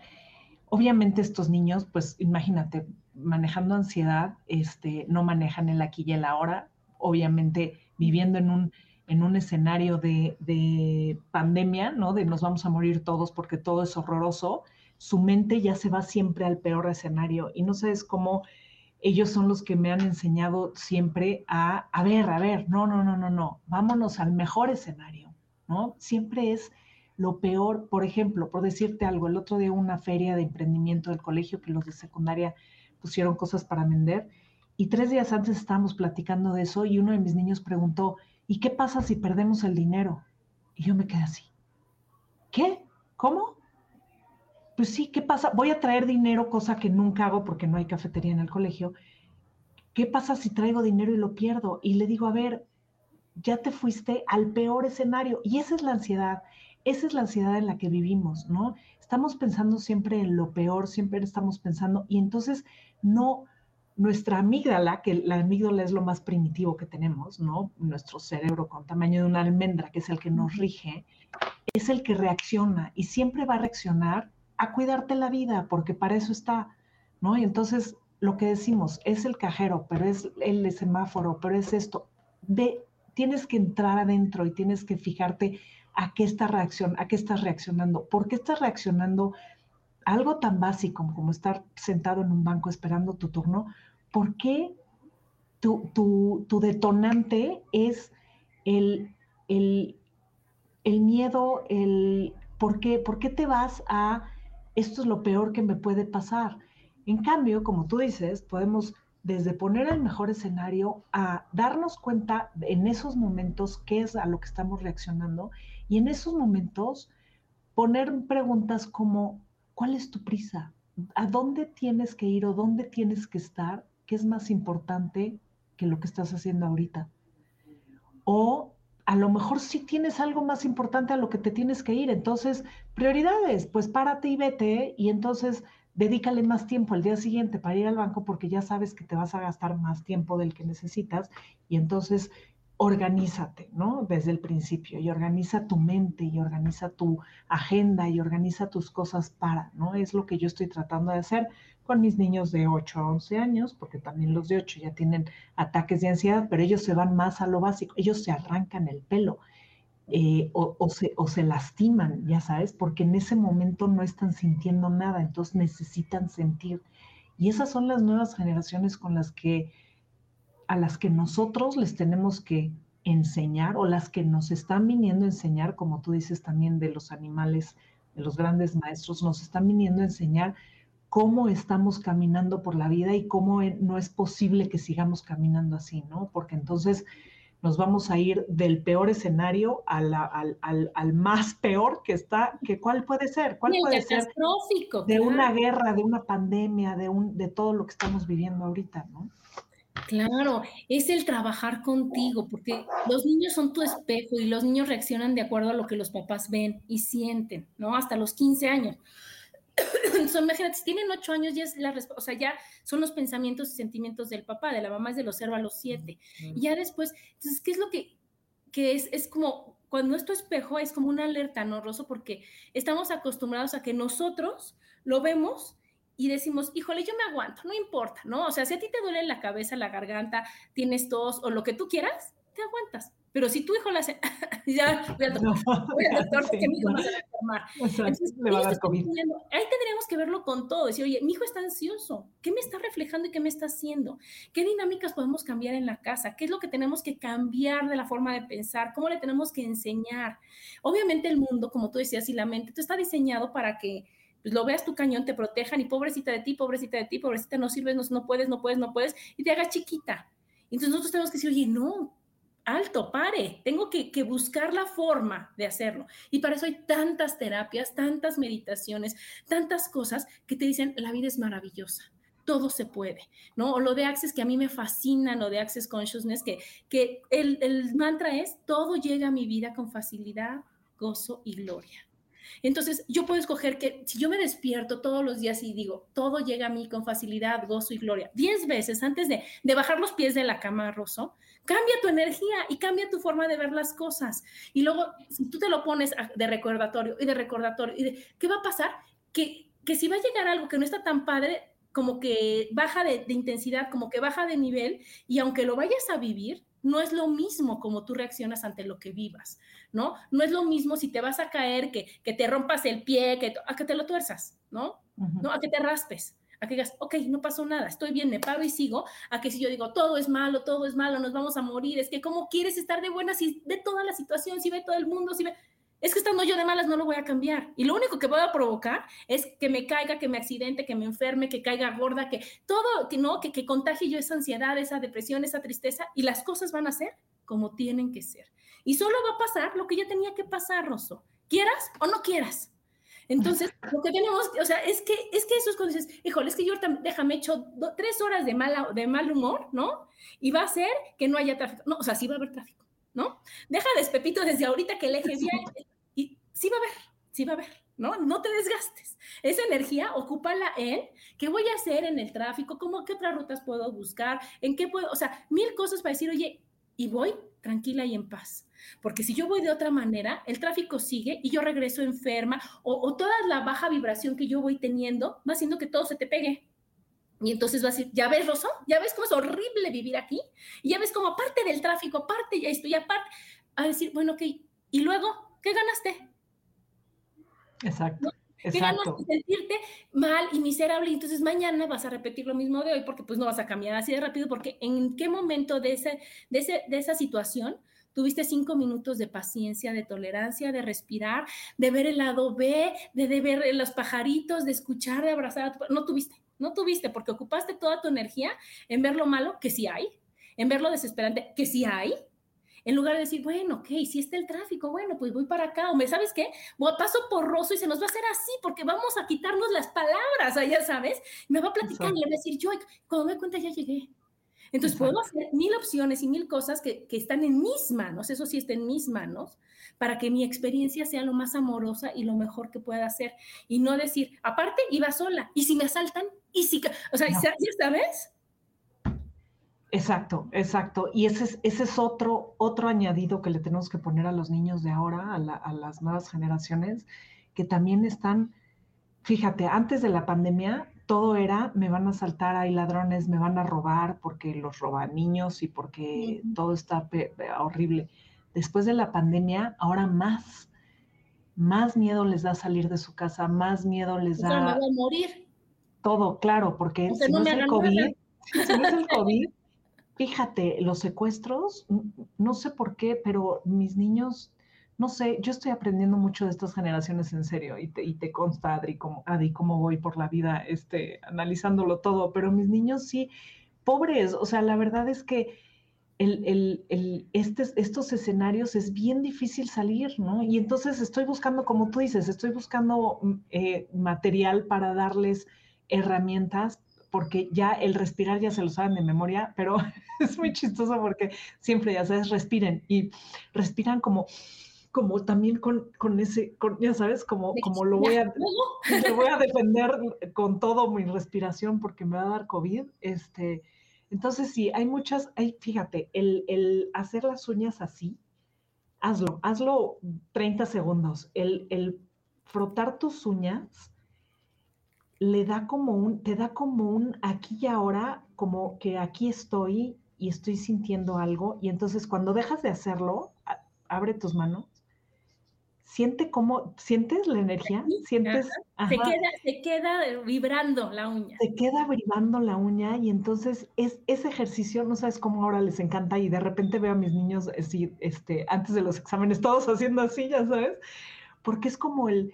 Obviamente estos niños, pues imagínate, manejando ansiedad, este, no manejan el aquí y el ahora, obviamente viviendo en un, en un escenario de, de, pandemia, ¿no? De nos vamos a morir todos porque todo es horroroso, su mente ya se va siempre al peor escenario y no sabes cómo ellos son los que me han enseñado siempre a, a ver, a ver, no, no, no, no, no, vámonos al mejor escenario, ¿no? Siempre es lo peor, por ejemplo, por decirte algo, el otro día una feria de emprendimiento del colegio que los de secundaria pusieron cosas para vender y tres días antes estábamos platicando de eso y uno de mis niños preguntó, ¿y qué pasa si perdemos el dinero? Y yo me quedé así. ¿qué? ¿Cómo? Pues sí, ¿qué pasa? Voy a traer dinero, cosa que nunca hago porque no hay cafetería en el colegio. ¿Qué pasa si traigo dinero y lo pierdo? Y le digo, a ver, ya te fuiste al peor escenario. Y esa es la ansiedad, esa es la ansiedad en la que vivimos, ¿no? Estamos pensando siempre en lo peor, siempre estamos pensando, y entonces no, nuestra amígdala, que la amígdala es lo más primitivo que tenemos, ¿no? Nuestro cerebro con tamaño de una almendra, que es el que nos rige, es el que reacciona y siempre va a reaccionar a cuidarte la vida, porque para eso está, ¿no? Y entonces lo que decimos es el cajero, pero es el semáforo, pero es esto. Ve, tienes que entrar adentro y tienes que fijarte a qué está estás reaccionando, por qué estás reaccionando algo tan básico como estar sentado en un banco esperando tu turno, ¿por qué tu, detonante es el, el, miedo, el ¿por qué, por qué te vas a esto es lo peor que me puede pasar? En cambio, como tú dices, podemos desde poner el mejor escenario a darnos cuenta en esos momentos qué es a lo que estamos reaccionando y en esos momentos poner preguntas como, ¿cuál es tu prisa? ¿A dónde tienes que ir o dónde tienes que estar? ¿Qué es más importante que lo que estás haciendo ahorita? O a lo mejor sí tienes algo más importante a lo que te tienes que ir. Entonces, prioridades, pues párate y vete y entonces dedícale más tiempo al día siguiente para ir al banco porque ya sabes que te vas a gastar más tiempo del que necesitas y entonces organízate, ¿no? Desde el principio y organiza tu mente y organiza tu agenda y organiza tus cosas para, ¿no? Es lo que yo estoy tratando de hacer con mis niños de 8 a 11 años, porque también los de 8 ya tienen ataques de ansiedad, pero ellos se van más a lo básico, ellos se arrancan el pelo eh, o, se, o se lastiman, ya sabes, porque en ese momento no están sintiendo nada, entonces necesitan sentir. Y esas son las nuevas generaciones con las que, a las que nosotros les tenemos que enseñar o las que nos están viniendo a enseñar, como tú dices también de los animales, de los grandes maestros, nos están viniendo a enseñar cómo estamos caminando por la vida y cómo no es posible que sigamos caminando así, ¿no? Porque entonces nos vamos a ir del peor escenario al, al, más peor que está, que cuál puede ser, cuál puede ser de una guerra, de una pandemia, de, un, de todo lo que estamos viviendo ahorita, ¿no? Claro, es el trabajar contigo, porque los niños son tu espejo y los niños reaccionan de acuerdo a lo que los papás ven y sienten, ¿no? Hasta los 15 años. Entonces, imagínate, si tienen ocho años, ya es la o sea, ya son los pensamientos y sentimientos del papá, de la mamá es de los cero a los siete. Y ya después, entonces, ¿qué es lo que, que es? Es como, cuando esto espejo es como una alerta, ¿no, Rosso? Porque estamos acostumbrados a que nosotros lo vemos y decimos, híjole, yo me aguanto, no importa, ¿no? O sea, si a ti te duele la cabeza, la garganta, tienes tos o lo que tú quieras, te aguantas. Pero si tu hijo le hace, ya voy al doctor, porque mi hijo no se va a enfermar. Entonces, le va a dar COVID. Ahí tendríamos que verlo con todo. Decir, oye, mi hijo está ansioso. ¿Qué me está reflejando y qué me está haciendo? ¿Qué dinámicas podemos cambiar en la casa? ¿Qué es lo que tenemos que cambiar de la forma de pensar? ¿Cómo le tenemos que enseñar? Obviamente el mundo, como tú decías, y la mente, está diseñado para que pues, lo veas tu cañón, te protejan y pobrecita de ti, pobrecita de ti, pobrecita, no sirves, no, no puedes, no puedes, no puedes, y te hagas chiquita. Entonces nosotros tenemos que decir, oye, no, alto, pare, tengo que, buscar la forma de hacerlo. Y para eso hay tantas terapias, tantas meditaciones, tantas cosas que te dicen, la vida es maravillosa. Todo se puede, ¿no? O lo de Access, que a mí me fascina, lo de Access Consciousness, que, que el mantra es, todo llega a mi vida con facilidad, gozo y gloria. Entonces, yo puedo escoger que si yo me despierto todos los días y digo, todo llega a mí con facilidad, gozo y gloria, diez veces antes de, de bajar los pies de la cama, Rosso, cambia tu energía y cambia tu forma de ver las cosas. Y luego, si tú te lo pones de recordatorio y de recordatorio, y de, ¿qué va a pasar? Que, que si va a llegar algo que no está tan padre, como que baja de, de intensidad, como que baja de nivel, y aunque lo vayas a vivir, no es lo mismo como tú reaccionas ante lo que vivas, ¿no? No es lo mismo si te vas a caer, que, que te rompas el pie, que, a que te lo tuerzas, ¿no? ¿no? A que te raspes, a que digas, ok, no pasó nada, estoy bien, me paro y sigo, a que si yo digo, todo es malo, todo es malo, nos vamos a morir, es que cómo quieres estar de buenas si ve toda la situación, si ve todo el mundo, si ve es que estando yo de malas no lo voy a cambiar. Y lo único que puedo provocar es que me caiga, que me accidente, que me enferme, que caiga gorda, que todo, que no, que, que contagie yo esa ansiedad, esa depresión, esa tristeza, y las cosas van a ser como tienen que ser. Y solo va a pasar lo que ya tenía que pasar, Rosso. Quieras o no quieras. Entonces, lo que tenemos, o sea, es que, es que eso es cuando dices, híjole, es que yo déjame hecho tres horas de, mala, de mal humor, ¿no? Y va a ser que no haya tráfico. No, o sea, sí va a haber tráfico, ¿no? Deja despepito desde ahorita que el eje vial, sí va a haber, sí va a haber, ¿no? No te desgastes. Esa energía, ocúpala en qué voy a hacer en el tráfico, cómo, qué otras rutas puedo buscar, en qué puedo, o sea, mil cosas para decir, oye, y voy tranquila y en paz. Porque si yo voy de otra manera, el tráfico sigue y yo regreso enferma o, toda la baja vibración que yo voy teniendo va haciendo que todo se te pegue. Y entonces va a decir, ya ves, Rosa, ya ves cómo es horrible vivir aquí, y ya ves cómo aparte del tráfico, aparte ya estoy, aparte, a decir, bueno, ok, y luego, ¿qué ganaste? Exacto. Exacto. sentirte mal y miserable y entonces mañana vas a repetir lo mismo de hoy porque pues no vas a cambiar así de rápido porque en qué momento de, ese, de, ese, de esa situación tuviste cinco minutos de paciencia, de tolerancia, de respirar, de ver el lado B, de, ver los pajaritos, de escuchar, de abrazar a tu... No tuviste, no tuviste porque ocupaste toda tu energía en ver lo malo que sí hay, en ver lo desesperante que sí hay, en lugar de decir, bueno, ok, si está el tráfico, bueno, pues voy para acá, o me, ¿sabes qué? Voy, paso por Rosso y se nos va a hacer así, porque vamos a quitarnos las palabras, allá sabes, me va a platicar y le va a decir, yo, cuando me cuenta ya llegué. Entonces puedo hacer mil opciones y mil cosas que, que, están en mis manos, eso sí está en mis manos, para que mi experiencia sea lo más amorosa y lo mejor que pueda hacer. Y no decir, aparte, iba sola, y si me asaltan, y si, o sea, ¿ya sabes? Exacto, exacto. Y ese es, ese es otro, otro añadido que le tenemos que poner a los niños de ahora, a, las nuevas generaciones, que también están, fíjate, antes de la pandemia, todo era, me van a saltar, hay ladrones, me van a robar porque los roban niños y porque todo está horrible. Después de la pandemia, ahora más, más miedo les da salir de su casa, más miedo les da... O sea, morir. Todo, claro, porque si no, es el COVID, si no es el COVID, Fíjate, los secuestros, no sé por qué, pero mis niños, no sé, yo estoy aprendiendo mucho de estas generaciones en serio y te, consta, Adri, cómo, Adri, cómo voy por la vida este, analizándolo todo, pero mis niños sí, pobres, o sea, la verdad es que el, el, este, estos escenarios es bien difícil salir, ¿no? Y entonces estoy buscando, como tú dices, estoy buscando mm, eh, material para darles herramientas porque ya el respirar ya se lo saben de memoria, pero es muy chistoso porque siempre, ya sabes, respiren y respiran como como también con, con ese, ya sabes, como, como lo voy a, voy a defender con todo mi respiración porque me va a dar COVID. Este, entonces sí, hay muchas, hay, fíjate, el, el hacer las uñas así, hazlo, hazlo 30 segundos. El, el frotar tus uñas le da como un, te da como un aquí y ahora, como que aquí estoy y estoy sintiendo algo. Y entonces cuando dejas de hacerlo, abre tus manos, siente cómo, sientes la energía, sientes... Se, queda, se queda vibrando la uña. Se queda vibrando la uña y entonces es ese ejercicio, no sabes cómo ahora les encanta y de repente veo a mis niños decir, este, antes de los exámenes todos haciendo así, ya sabes, porque es como el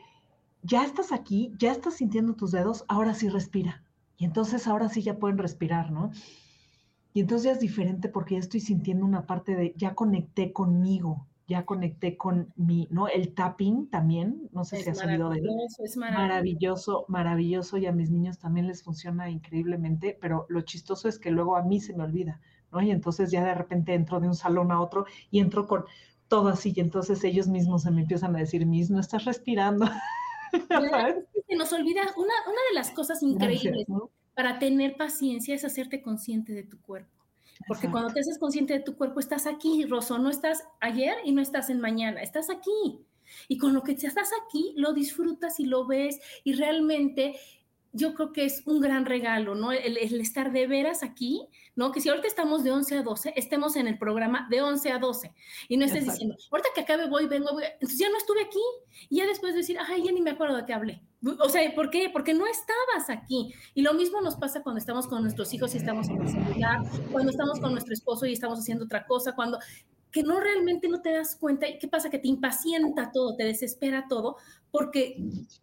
ya estás aquí, ya estás sintiendo tus dedos, ahora sí respira. Y entonces ahora sí ya pueden respirar, ¿no? Y entonces ya es diferente porque ya estoy sintiendo una parte de, ya conecté conmigo, ya conecté con mi, ¿no? El tapping también, no sé si has oído de él. Es maravilloso. maravilloso, maravilloso, y a mis niños también les funciona increíblemente, pero lo chistoso es que luego a mí se me olvida, ¿no? Y entonces ya de repente entro de un salón a otro y entro con todo así, y entonces ellos mismos se me empiezan a decir, Mis, no estás respirando. Se nos olvida, una, una de las cosas increíbles para tener paciencia es hacerte consciente de tu cuerpo. Porque cuando te haces consciente de tu cuerpo, estás aquí, Rosso, no estás ayer y no estás en mañana, estás aquí. Y con lo que estás aquí, lo disfrutas y lo ves y realmente yo creo que es un gran regalo, ¿no? El, estar de veras aquí, ¿no? Que si ahorita estamos de 11 a 12, estemos en el programa de 11 a 12 y no estés diciendo, ahorita que acabe voy, vengo, voy. entonces ya no estuve aquí y ya después decir, ay, ya ni me acuerdo de qué hablé. O sea, ¿por qué? Porque no estabas aquí. Y lo mismo nos pasa cuando estamos con nuestros hijos y estamos en el celular, cuando estamos con nuestro esposo y estamos haciendo otra cosa, cuando que no realmente no te das cuenta. ¿Y qué pasa? Que te impacienta todo, te desespera todo, porque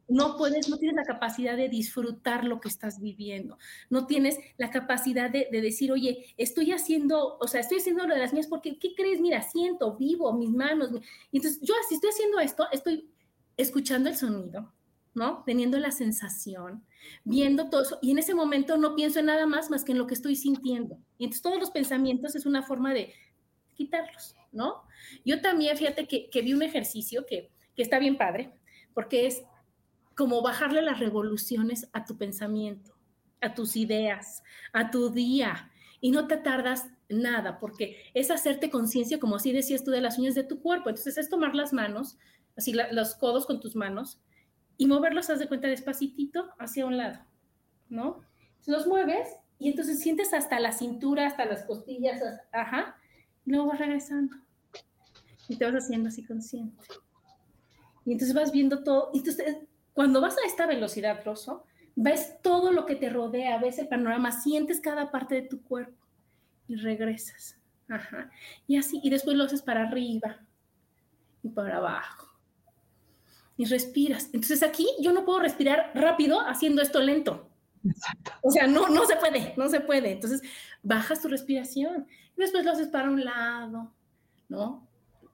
no puedes, no tienes la capacidad de disfrutar lo que estás viviendo. No tienes la capacidad de, decir, oye, estoy haciendo, o sea, estoy haciendo lo de las mías porque, ¿qué crees? Mira, siento, vivo, mis manos. Y entonces, yo así estoy haciendo esto, estoy escuchando el sonido, ¿no? Teniendo la sensación, viendo todo. Y en ese momento no pienso en nada más más que en lo que estoy sintiendo. Y entonces todos los pensamientos es una forma de quitarlos, ¿no? Yo también, fíjate que, vi un ejercicio que, que está bien padre, porque es como bajarle las revoluciones a tu pensamiento, a tus ideas, a tu día. Y no te tardas nada, porque es hacerte conciencia, como así decías tú, de las uñas de tu cuerpo. Entonces es tomar las manos, así los codos con tus manos, y moverlos, haz de cuenta, despacitito hacia un lado, ¿no? Los mueves y entonces sientes hasta la cintura, hasta las costillas, ajá, y luego vas regresando. Y te vas haciendo así consciente. Y entonces vas viendo todo. Y entonces, cuando vas a esta velocidad, Rosso, ves todo lo que te rodea, ves el panorama, sientes cada parte de tu cuerpo y regresas. Ajá. Y así, y después lo haces para arriba y para abajo. Y respiras. Entonces aquí yo no puedo respirar rápido haciendo esto lento. Exacto. O sea, no, no se puede, no se puede. Entonces bajas tu respiración y después lo haces para un lado, ¿no?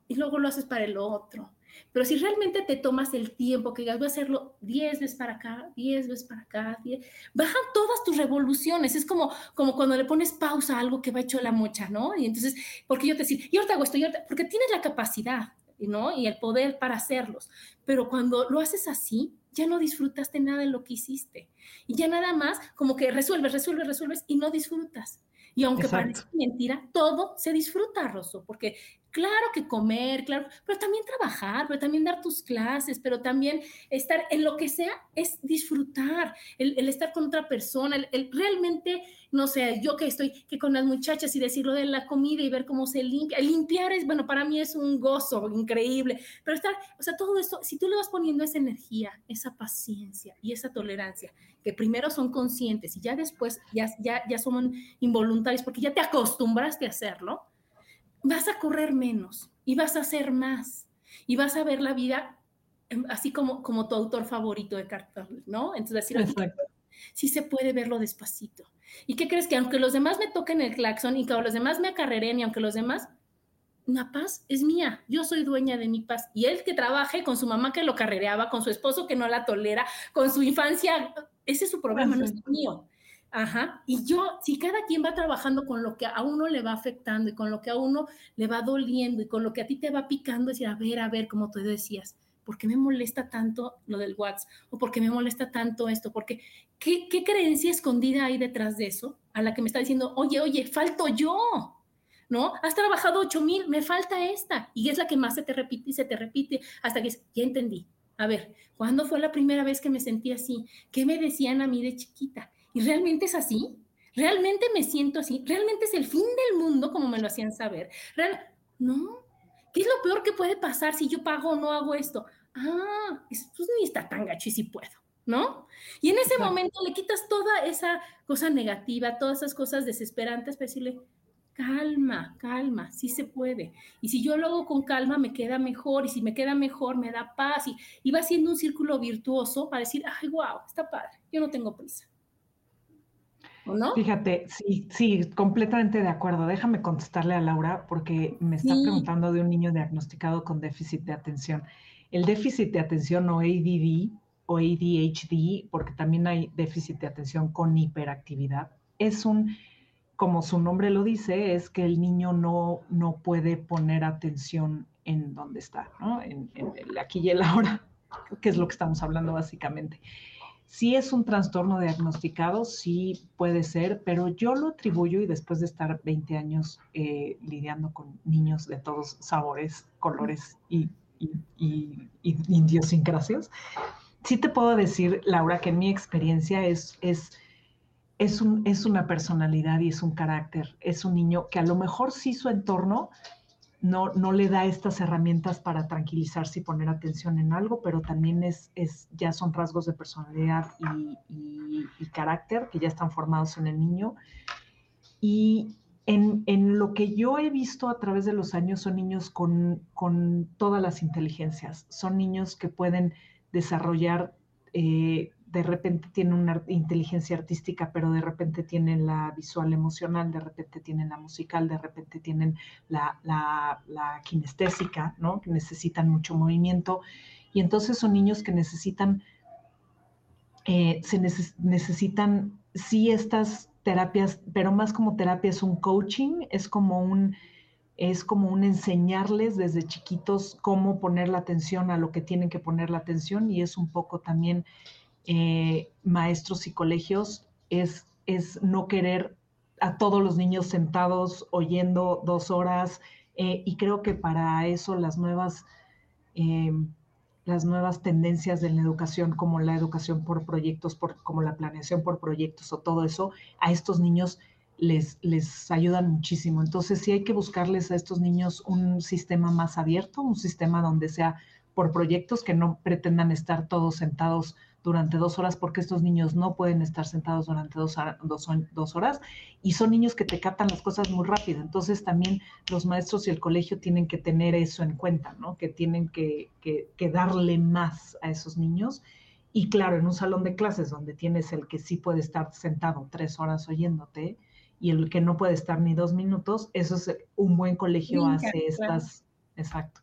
Y luego lo haces para el otro. Pero si realmente te tomas el tiempo que digas, voy a hacerlo 10 veces para acá, 10 veces para acá, 10, bajan todas tus revoluciones. Es como, como cuando le pones pausa a algo que va hecho la mocha, ¿no? Y entonces, porque yo te decía, y ahorita hago esto, y ahorita, porque tienes la capacidad, ¿no? Y el poder para hacerlos. Pero cuando lo haces así, ya no disfrutaste nada de lo que hiciste. Y ya nada más como que resuelves, resuelves, resuelves y no disfrutas. Y aunque parezca mentira, todo se disfruta, Rosso, porque Claro que comer, claro, pero también trabajar, pero también dar tus clases, pero también estar en lo que sea, es disfrutar, el, estar con otra persona, el, realmente, no sé, yo que estoy que con las muchachas y decirlo de la comida y ver cómo se limpia, limpiar es, bueno, para mí es un gozo increíble, pero estar, o sea, todo esto, si tú le vas poniendo esa energía, esa paciencia y esa tolerancia, que primero son conscientes y ya después ya, ya, ya son involuntarios porque ya te acostumbraste a hacerlo, vas a correr menos y vas a hacer más y vas a ver la vida em, así como, como tu autor favorito de cartón, ¿no? Entonces, decir, sí se puede verlo despacito. ¿Y qué crees? Que aunque los demás me toquen el claxon y que los demás me acarreren y aunque los demás, la paz es mía, yo soy dueña de mi paz. Y él que trabaje con su mamá que lo carrereaba, con su esposo que no la tolera, con su infancia, ese es su problema, no es mío. Ajá. Y yo, si cada quien va trabajando con lo que a uno le va afectando y con lo que a uno le va doliendo y con lo que a ti te va picando, decir, a ver, a ver, como tú decías, ¿por qué me molesta tanto lo del WhatsApp? ¿O por qué me molesta tanto esto? Porque, ¿qué, ¿qué creencia escondida hay detrás de eso? A la que me está diciendo, oye, oye, falto yo. ¿no? Has trabajado 8 mil, me falta esta. Y es la que más se te repite y se te repite hasta que ya entendí. A ver, ¿cuándo fue la primera vez que me sentí así? ¿Qué me decían a mí de chiquita? ¿Y realmente es así? ¿Realmente me siento así? ¿Realmente es el fin del mundo como me lo hacían saber? no. ¿Qué es lo peor que puede pasar si yo pago o no hago esto? Ah, pues ni está tan gacho y si puedo, ¿no? Y en ese momento le quitas toda esa cosa negativa, todas esas cosas desesperantes para decirle, calma, calma, sí se puede. Y si yo lo hago con calma, me queda mejor. Y si me queda mejor, me da paz. Y, y va siendo un círculo virtuoso para decir, ay, wow, está padre, yo no tengo prisa. Fíjate, sí, sí, completamente de acuerdo. Déjame contestarle a Laura porque me está preguntando de un niño diagnosticado con déficit de atención. El déficit de atención o ADD o ADHD, porque también hay déficit de atención con hiperactividad, es un, como su nombre lo dice, es que el niño no, no puede poner atención en donde está, ¿no? En, en el aquí y el ahora, que es lo que estamos hablando básicamente. Si es un trastorno diagnosticado, sí puede ser, pero yo lo atribuyo y después de estar 20 años eh, lidiando con niños de todos sabores, colores y, y, y, idiosincrasias, sí te puedo decir, Laura, que en mi experiencia es, es, es, un, es una personalidad y es un carácter. Es un niño que a lo mejor sí su entorno no, no le da estas herramientas para tranquilizarse y poner atención en algo, pero también es, es ya son rasgos de personalidad y, carácter que ya están formados en el niño. Y en, lo que yo he visto a través de los años son niños con, todas las inteligencias, son niños que pueden desarrollar, eh, de repente tienen una inteligencia artística, pero de repente tienen la visual emocional, de repente tienen la musical, de repente tienen la, la, kinestésica, ¿no? Que necesitan mucho movimiento. Y entonces son niños que necesitan, eh, se necesitan, sí, estas terapias, pero más como terapia es un coaching, es como un, es como un enseñarles desde chiquitos cómo poner la atención a lo que tienen que poner la atención y es un poco también eh, maestros y colegios, es, es no querer a todos los niños sentados oyendo dos horas eh, y creo que para eso las nuevas... Eh, las nuevas tendencias de la educación, como la educación por proyectos, por, como la planeación por proyectos o todo eso, a estos niños les, les ayudan muchísimo. Entonces sí hay que buscarles a estos niños un sistema más abierto, un sistema donde sea por proyectos que no pretendan estar todos sentados durante dos horas porque estos niños no pueden estar sentados durante dos, dos, horas y son niños que te captan las cosas muy rápido. Entonces también los maestros y el colegio tienen que tener eso en cuenta, ¿no? Que tienen que, que, darle más a esos niños. Y claro, en un salón de clases donde tienes el que sí puede estar sentado tres horas oyéndote y el que no puede estar ni dos minutos, eso es un buen colegio hace estas, exacto.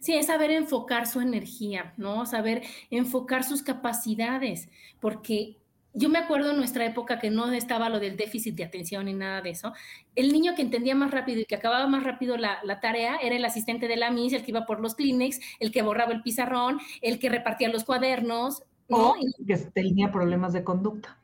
Sí, es saber enfocar su energía, ¿no? Saber enfocar sus capacidades, porque yo me acuerdo en nuestra época que no estaba lo del déficit de atención ni nada de eso. El niño que entendía más rápido y que acababa más rápido la, tarea era el asistente de la MIS, el que iba por los Kleenex, el que borraba el pizarrón, el que repartía los cuadernos. ¿no? O que tenía problemas de conducta.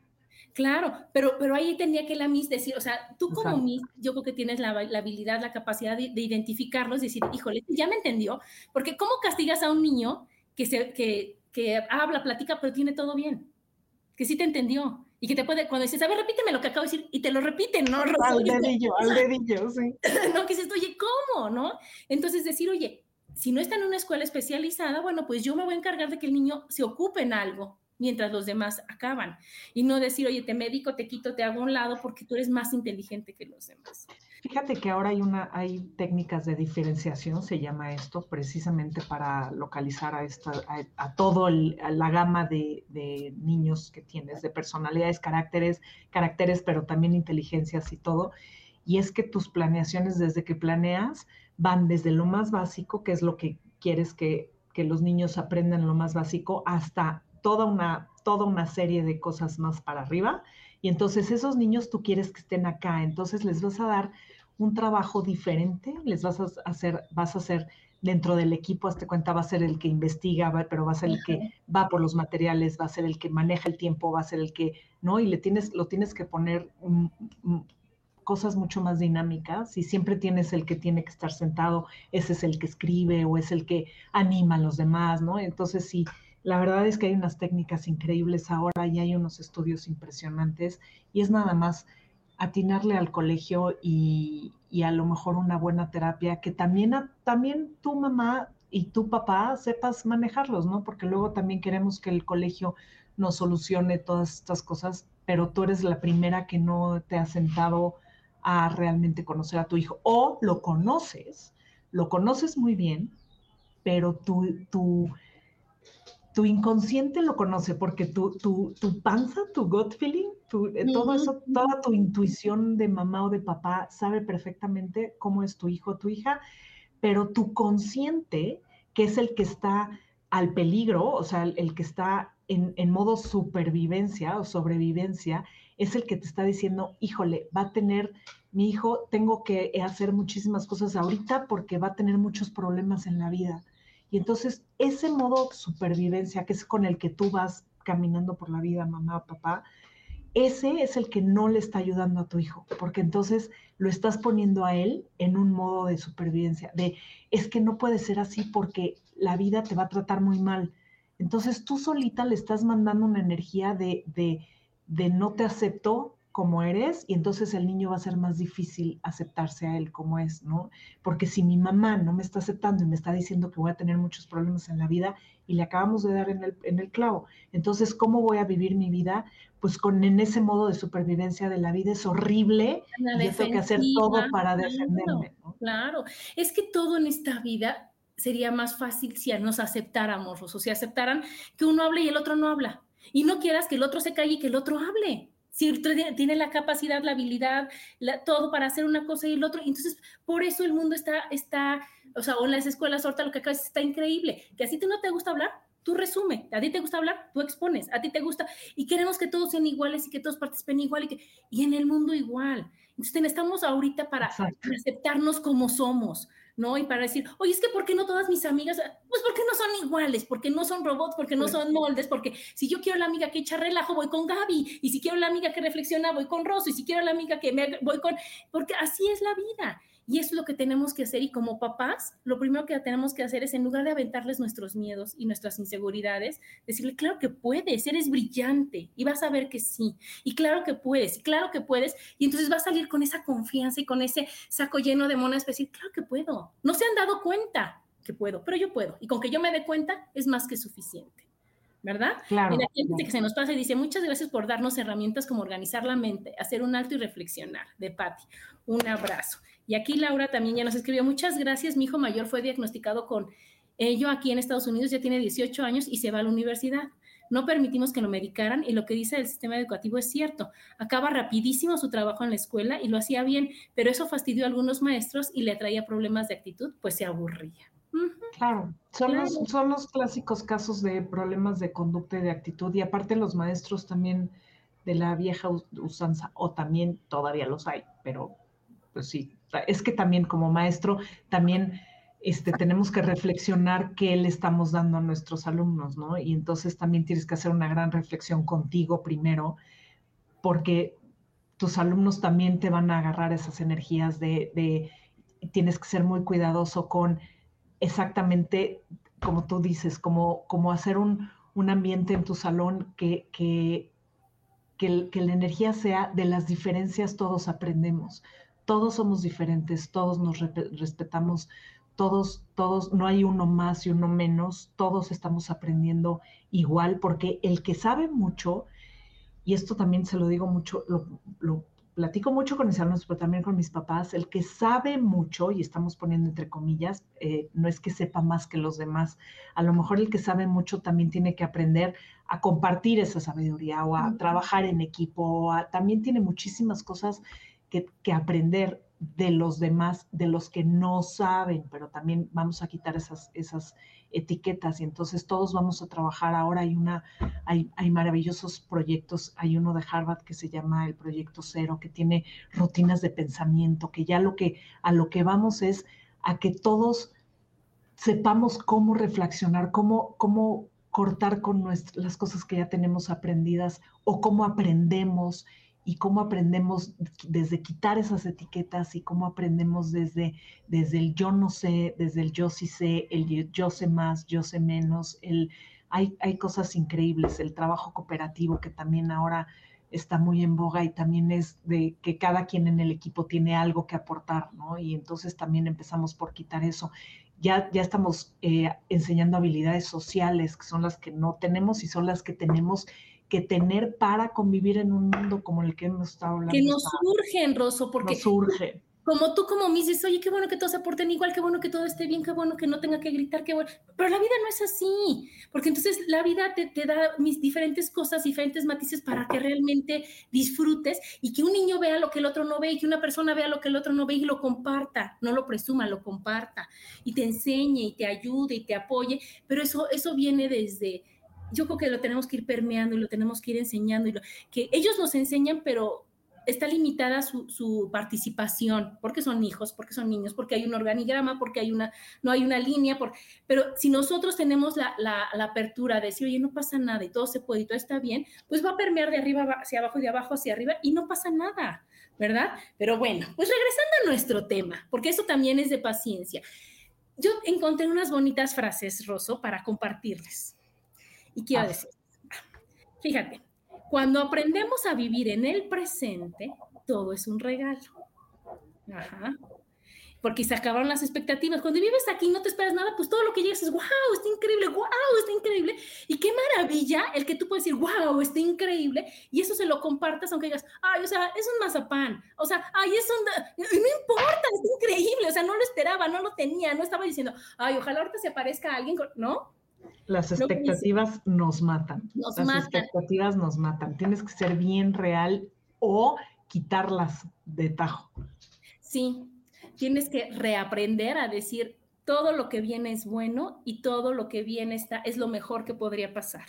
Claro, pero, pero ahí tenía que la Miss decir, o sea, tú como Miss, yo creo que tienes la, habilidad, la capacidad de, identificarlos, decir, híjole, ya me entendió, porque ¿cómo castigas a un niño que, se, que, que habla, platica, pero tiene todo bien? Que sí te entendió. Y que te puede, cuando dices, a ver, repíteme lo que acabo de decir, y te lo repiten, ¿no? Al dedillo, al dedillo, sí. no, que dices, oye, ¿cómo? ¿No? Entonces decir, oye, si no está en una escuela especializada, bueno, pues yo me voy a encargar de que el niño se ocupe en algo, mientras los demás acaban. Y no decir, oye, te medico, te quito, te hago un lado porque tú eres más inteligente que los demás. Fíjate que ahora hay, una, hay técnicas de diferenciación, se llama esto, precisamente para localizar a, esta, a, todo la gama de, de, niños que tienes, de personalidades, caracteres, caracteres, pero también inteligencias y todo. Y es que tus planeaciones desde que planeas van desde lo más básico, que es lo que quieres que, que los niños aprendan lo más básico, hasta toda una, toda una serie de cosas más para arriba. Y entonces esos niños tú quieres que estén acá, entonces les vas a dar un trabajo diferente, les vas a hacer, vas a hacer dentro del equipo, hazte cuenta, va a ser el que investiga, pero va a ser el que va por los materiales, va a ser el que maneja el tiempo, va a ser el que, ¿no? Y le tienes, lo tienes que poner cosas mucho más dinámicas y siempre tienes el que tiene que estar sentado, ese es el que escribe o es el que anima a los demás, ¿no? Entonces sí, la verdad es que hay unas técnicas increíbles ahora y hay unos estudios impresionantes y es nada más atinarle al colegio y, a lo mejor una buena terapia que también, también tu mamá y tu papá sepas manejarlos, ¿no? Porque luego también queremos que el colegio nos solucione todas estas cosas, pero tú eres la primera que no te ha sentado a realmente conocer a tu hijo o lo conoces, lo conoces muy bien, pero tu, tu tu inconsciente lo conoce porque tu, tu, tu panza, tu gut feeling, eh, todo eso, toda tu intuición de mamá o de papá sabe perfectamente cómo es tu hijo o tu hija, pero tu consciente, que es el que está al peligro, o sea, el, que está en, en, modo supervivencia o sobrevivencia, es el que te está diciendo, híjole, va a tener, mi hijo, tengo que hacer muchísimas cosas ahorita porque va a tener muchos problemas en la vida y entonces ese modo supervivencia, que es con el que tú vas caminando por la vida, mamá papá, ese es el que no le está ayudando a tu hijo, porque entonces lo estás poniendo a él en un modo de supervivencia, de es que no puede ser así porque la vida te va a tratar muy mal. Entonces tú solita le estás mandando una energía de, de, de no te acepto como eres y entonces el niño va a ser más difícil aceptarse a él como es, ¿no? Porque si mi mamá no me está aceptando y me está diciendo que voy a tener muchos problemas en la vida y le acabamos de dar en el, en el clavo, entonces, ¿cómo voy a vivir mi vida? Pues con en ese modo de supervivencia de la vida es horrible y yo tengo que hacer todo para defenderme. ¿no? Claro, es que todo en esta vida sería más fácil si nos aceptáramos, o si aceptaran que uno hable y el otro no habla. Y no quieras que el otro se calle y que el otro hable si tiene la capacidad, la habilidad, todo para hacer una cosa y el otro. Entonces, por eso el mundo está, está, o sea, o en las escuelas ahorita lo que acá está increíble, que así te no te gusta hablar, tú resume, a ti te gusta hablar, tú expones, a ti te gusta, y queremos que todos sean iguales y que todos participen igual y, que, y en el mundo igual. Entonces, estamos ahorita para aceptarnos como somos, ¿no? Y para decir, oye, es que ¿por qué no todas mis amigas? Pues porque no son iguales, porque no son robots, porque no son moldes, porque si yo quiero la amiga que echa relajo, voy con Gaby, y si quiero la amiga que reflexiona, voy con Rosso, y si quiero la amiga que me voy con, porque así es la vida. Y es lo que tenemos que hacer. Y como papás, lo primero que tenemos que hacer es, en lugar de aventarles nuestros miedos y nuestras inseguridades, decirle, claro que puedes, eres brillante y vas a ver que sí. Y claro que puedes, y claro que puedes. Y entonces va a salir con esa confianza y con ese saco lleno de monas, decir, claro que puedo. No se han dado cuenta que puedo, pero yo puedo. Y con que yo me dé cuenta es más que suficiente. ¿verdad? Claro. Y la gente que se nos pasa y dice, muchas gracias por darnos herramientas como organizar la mente, hacer un alto y reflexionar. De Patti, un abrazo. Y aquí Laura también ya nos escribió, muchas gracias, mi hijo mayor fue diagnosticado con ello aquí en Estados Unidos, ya tiene 18 años y se va a la universidad. No permitimos que lo medicaran y lo que dice el sistema educativo es cierto. Acaba rapidísimo su trabajo en la escuela y lo hacía bien, pero eso fastidió a algunos maestros y le traía problemas de actitud, pues se aburría. Claro, son, Los, son los clásicos casos de problemas de conducta y de actitud y aparte los maestros también de la vieja usanza o también todavía los hay, pero pues sí, es que también como maestro, también este, tenemos que reflexionar qué le estamos dando a nuestros alumnos, ¿no? Y entonces también tienes que hacer una gran reflexión contigo primero, porque tus alumnos también te van a agarrar esas energías de, de tienes que ser muy cuidadoso con exactamente, como tú dices, como, como hacer un, un ambiente en tu salón que, que, que, que la energía sea de las diferencias todos aprendemos todos somos diferentes, todos nos respetamos, todos, todos, no hay uno más y uno menos, todos estamos aprendiendo igual, porque el que sabe mucho, y esto también se lo digo mucho, lo, platico mucho con mis alumnos, pero también con mis papás, el que sabe mucho, y estamos poniendo entre comillas, eh, no es que sepa más que los demás, a lo mejor el que sabe mucho también tiene que aprender a compartir esa sabiduría o a trabajar en equipo, también tiene muchísimas cosas que, aprender de los demás, de los que no saben, pero también vamos a quitar esas, esas etiquetas y entonces todos vamos a trabajar. Ahora hay una, hay, hay, maravillosos proyectos, hay uno de Harvard que se llama el Proyecto Cero, que tiene rutinas de pensamiento, que ya lo que, a lo que vamos es a que todos sepamos cómo reflexionar, cómo, cómo cortar con nuestras, las cosas que ya tenemos aprendidas o cómo aprendemos y cómo aprendemos desde quitar esas etiquetas y cómo aprendemos desde, desde el yo no sé, desde el yo sí sé, el yo sé más, yo sé menos, el, hay, hay cosas increíbles, el trabajo cooperativo que también ahora está muy en boga y también es de que cada quien en el equipo tiene algo que aportar, ¿no? Y entonces también empezamos por quitar eso. Ya, ya estamos eh, enseñando habilidades sociales, que son las que no tenemos y son las que tenemos que tener para convivir en un mundo como el que hemos estado hablando. Que nos surgen, Rosso, porque nos surge. Como tú, como me dices, oye, qué bueno que todos se aporten igual, qué bueno que todo esté bien, qué bueno que no tenga que gritar, qué bueno. Pero la vida no es así, porque entonces la vida te, te da mis diferentes cosas, diferentes matices para que realmente disfrutes y que un niño vea lo que el otro no ve y que una persona vea lo que el otro no ve y lo comparta, no lo presuma, lo comparta y te enseñe y te ayude y te apoye. Pero eso, eso viene desde yo creo que lo tenemos que ir permeando y lo tenemos que ir enseñando, y que ellos nos enseñan, pero está limitada su, participación, porque son hijos, porque son niños, porque hay un organigrama, porque hay una, no hay una línea, por, pero si nosotros tenemos la, la, apertura de decir, oye, no pasa nada y todo se puede y todo está bien, pues va a permear de arriba hacia abajo y de abajo hacia arriba y no pasa nada, ¿verdad? Pero bueno, pues regresando a nuestro tema, porque eso también es de paciencia. Yo encontré unas bonitas frases, Rosso, para compartirles. Y quiero decir, fíjate, Cuando aprendemos a vivir en el presente, todo es un regalo. Ajá porque se acabaron las expectativas. Cuando vives aquí no te esperas nada, pues todo lo que llegas es, wow, está increíble, wow, está increíble. Y qué maravilla el que tú puedes decir, wow, está increíble, y eso se lo compartas aunque digas, ay, o sea, es un mazapán, o sea, ay, es un, no importa, es increíble, o sea, no lo esperaba, no lo tenía, no estaba diciendo, ay, ojalá ahorita se aparezca alguien, ¿no? Las expectativas nos matan. Las expectativas nos matan. Tienes que ser bien real o quitarlas de tajo. Sí, tienes que reaprender a decir todo lo que viene es bueno y todo lo que viene está, es lo mejor que podría pasar.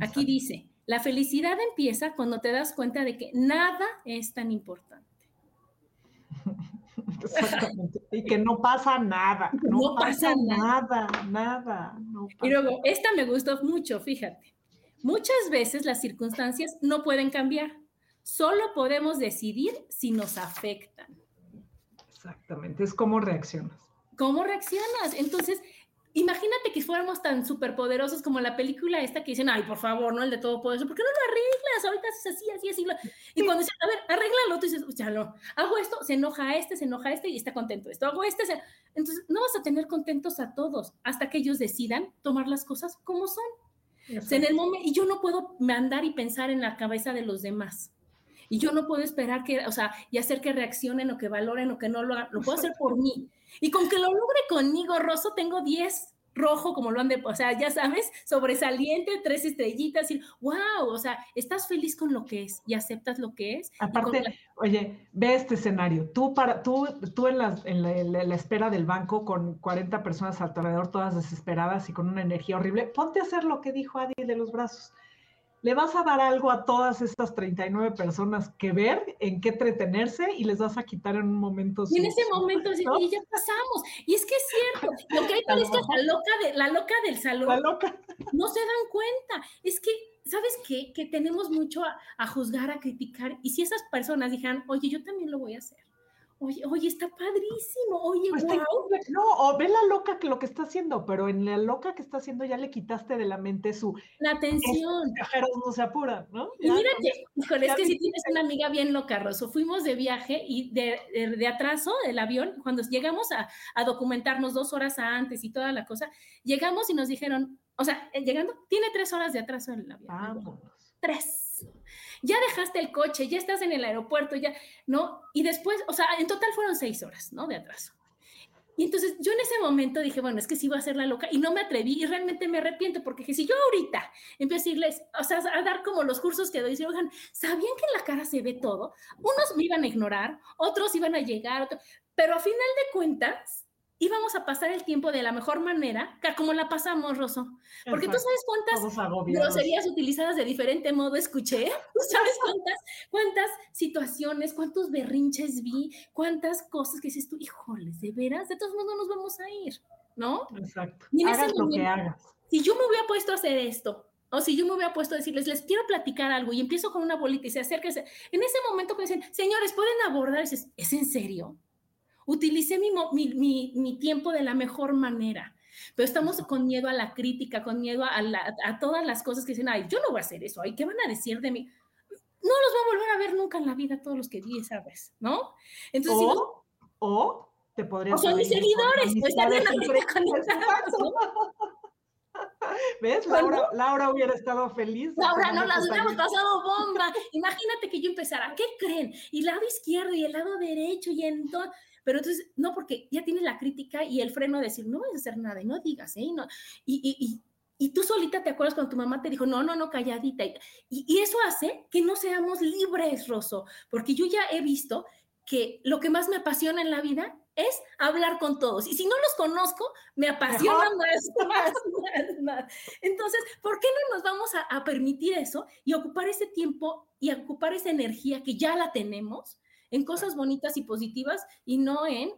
Aquí dice, la felicidad empieza cuando te das cuenta de que nada es tan importante. Exactamente. Y que no pasa nada. No, pasa, nada, nada. Y luego, esta me gustó mucho, fíjate. Muchas veces las circunstancias no pueden cambiar. Solo podemos decidir si nos afectan. Exactamente, es cómo reaccionas. ¿Cómo reaccionas? Entonces, imagínate que fuéramos tan superpoderosos como la película esta que dicen, ay, por favor, no el de todo poderoso, ¿por qué no lo arreglas? Ahorita es así, así, así. Y cuando dicen, a ver, arréglalo, tú dices, ya no, hago esto, se enoja este, se enoja este y está contento esto, hago este, entonces no vas a tener contentos a todos hasta que ellos decidan tomar las cosas como son. en el momento, y yo no puedo mandar y pensar en la cabeza de los demás. Y yo no puedo esperar que, o sea, y hacer que reaccionen o que valoren o que no lo hagan. Lo puedo hacer por mí. Y con que lo logre conmigo, Rosso, tengo 10 rojo, como lo han de, o sea, ya sabes, sobresaliente, tres estrellitas, y wow, o sea, estás feliz con lo que es y aceptas lo que es. Aparte, oye, ve este escenario, tú para, tú, tú en, la, en, la, espera del banco con 40 personas alrededor, todas desesperadas y con una energía horrible, ponte a hacer lo que dijo Adi de los brazos le vas a dar algo a todas estas 39 personas que ver, en qué entretenerse y les vas a quitar en un momento. Y en ese momento, sí, y ya pasamos. Y es que es cierto, lo que hay parece la loca, de, la loca del salón. La loca. No se dan cuenta. Es que, ¿sabes qué? Que tenemos mucho a, a juzgar, a criticar. Y si esas personas dijeran, oye, yo también lo voy a hacer Oye, oye, está padrísimo. Oye, pues No, o ve la loca que lo que está haciendo, pero en la loca que está haciendo ya le quitaste de la mente su. La atención. Cajeros no se apuran, ¿no? y mírate, híjole, es que si tienes una amiga bien loca, Rosso. Fuimos de viaje y de, de, atraso del avión, cuando llegamos a, a, documentarnos dos horas antes y toda la cosa, llegamos y nos dijeron, o sea, eh, llegando, tiene tres horas de atraso en el avión. Vámonos. Tres ya dejaste el coche, ya estás en el aeropuerto, ya, ¿no? Y después, o sea, en total fueron seis horas, ¿no? De atraso. Y entonces yo en ese momento dije, bueno, es que sí voy a ser la loca y no me atreví y realmente me arrepiento porque si yo ahorita empiezo a decirles, o sea, a dar como los cursos que doy, ¿sabían que en la cara se ve todo? Unos me iban a ignorar, otros iban a llegar, pero a final de cuentas, íbamos a pasar el tiempo de la mejor manera, como la pasamos, Rosso. Porque tú sabes cuántas groserías utilizadas de diferente modo escuché, tú sabes cuántas, cuántas situaciones, cuántos berrinches vi, cuántas cosas que dices tú, híjoles, de veras, de todos modos no nos vamos a ir, ¿no? Exacto. hagas lo que hagas. Si yo me hubiera puesto a hacer esto, o si yo me hubiera puesto a decirles, les quiero platicar algo y empiezo con una bolita y se acerca, en ese momento que dicen, señores, ¿pueden abordar? ¿es en serio? Utilicé mi, mi, mi, tiempo de la mejor manera. Pero estamos con miedo a la crítica, con miedo a, a, todas las cosas que dicen, ay, yo no voy a hacer eso, ay, ¿qué van a decir de mí? No los voy a volver a ver nunca en la vida todos los que vi esa vez, ¿no? Entonces, o, o te podría... O son mis seguidores, pues también ¿Ves? Laura, Laura hubiera estado feliz. Laura, no, las hubiéramos pasado bomba. Imagínate que yo empezara, ¿qué creen? Y el lado izquierdo y el lado derecho y en todo. Pero entonces, no, porque ya tienes la crítica y el freno de decir, no vas a hacer nada y no digas, ¿eh? Y, no, y, y, tú solita te acuerdas cuando tu mamá te dijo, no, no, no, calladita. Y, y eso hace que no seamos libres, Rosso, porque yo ya he visto que lo que más me apasiona en la vida es hablar con todos. Y si no los conozco, me apasiona más, más, más, más, Entonces, ¿por qué no nos vamos a, a, permitir eso y ocupar ese tiempo y ocupar esa energía que ya la tenemos en cosas bonitas y positivas y no en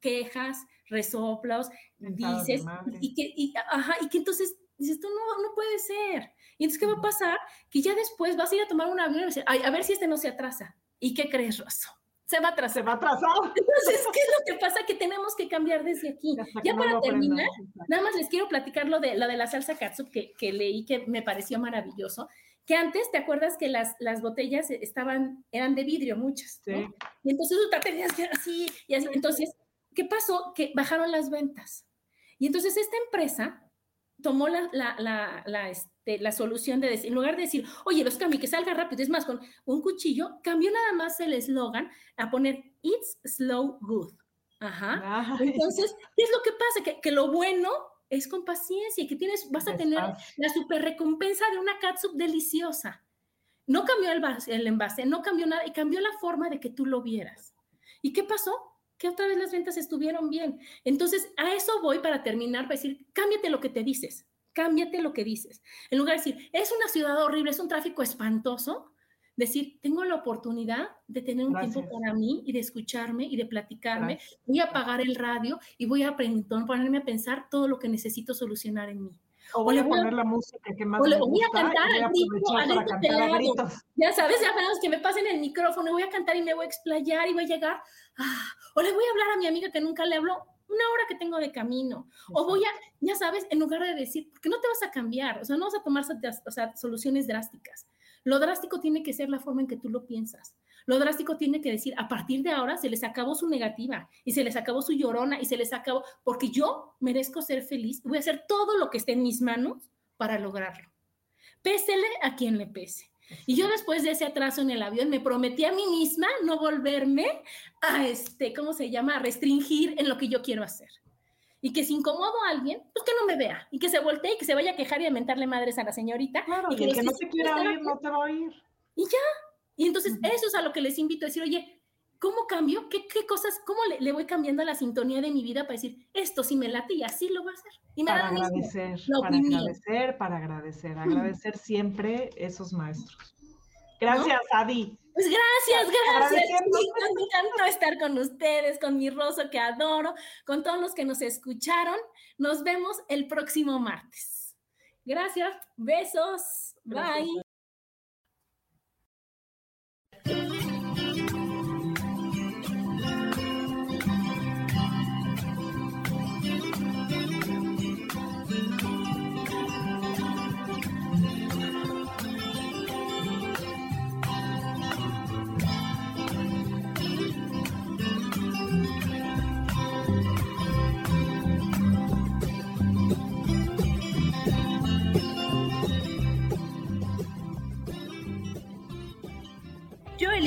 quejas, resoplos, dices, y que, y, ajá, y que entonces dices, esto no, no puede ser. Y entonces, ¿qué va a pasar? Que ya después vas a ir a tomar un avión y decir, Ay, a ver si este no se atrasa. ¿Y qué crees, Rosso? Se va a atrasar. Se va a atrasar. Entonces, ¿qué es lo que pasa? Que tenemos que cambiar desde aquí. Ya para terminar, nada más les quiero platicar lo de, lo de la salsa katsu que, que leí, que me pareció maravilloso que antes, ¿te acuerdas que las, las botellas estaban, eran de vidrio muchas? Sí. Y entonces tú tenías que así, y así. Entonces, ¿qué pasó? Que bajaron las ventas. Y entonces esta empresa tomó la, la, la, la, este, la solución de decir, en lugar de decir, oye, los cambios, que salga rápido, es más, con un cuchillo, cambió nada más el eslogan a poner It's Slow Good. Ajá. Entonces, ¿qué es lo que pasa? Que, que, lo bueno es con paciencia y que tienes, vas a tener la super recompensa de una catsup deliciosa. No cambió el, el envase, no cambió nada y cambió la forma de que tú lo vieras. ¿Y qué pasó? que otra vez las ventas estuvieron bien. Entonces, a eso voy para terminar, para decir, cámbiate lo que te dices, cámbiate lo que dices. En lugar de decir, es una ciudad horrible, es un tráfico espantoso, decir, tengo la oportunidad de tener un tiempo para mí y de escucharme y de platicarme, voy a apagar el radio y voy a ponerme a pensar todo lo que necesito solucionar en mí. O voy a poner la música que más o le voy a cantar al grito, Ya sabes, ya menos que me pasen el micrófono, voy a cantar y me voy a explayar y voy a llegar. Ah, o le voy a hablar a mi amiga que nunca le habló una hora que tengo de camino. O voy a, ya sabes, en lugar de decir, porque no te vas a cambiar, o sea, no vas a tomar o sea, soluciones drásticas. Lo drástico tiene que ser la forma en que tú lo piensas. Lo drástico tiene que decir, a partir de ahora se les acabó su negativa y se les acabó su llorona y se les acabó, porque yo merezco ser feliz voy a hacer todo lo que esté en mis manos para lograrlo. Pésele a quien le pese. Y yo después de ese atraso en el avión me prometí a mí misma no volverme a, este, ¿cómo se llama?, a restringir en lo que yo quiero hacer. Y que si incomodo a alguien, pues que no me vea. Y que se voltee y que se vaya a quejar y a mentarle madres a la señorita. Claro, y que, no se quiera oír, no te va a oír. Y ya, y entonces eso es a lo que les invito a decir, oye, ¿cómo cambio? ¿Qué, qué cosas, cómo le, voy cambiando la sintonía de mi vida para decir, esto sí me late y así lo voy a hacer? Y me para agradecer, para agradecer, para agradecer, agradecer siempre esos maestros. Gracias, Adi. Pues gracias, gracias. Me encantó estar con ustedes, con mi Roso que adoro, con todos los que nos escucharon. Nos vemos el próximo martes. Gracias, besos, bye.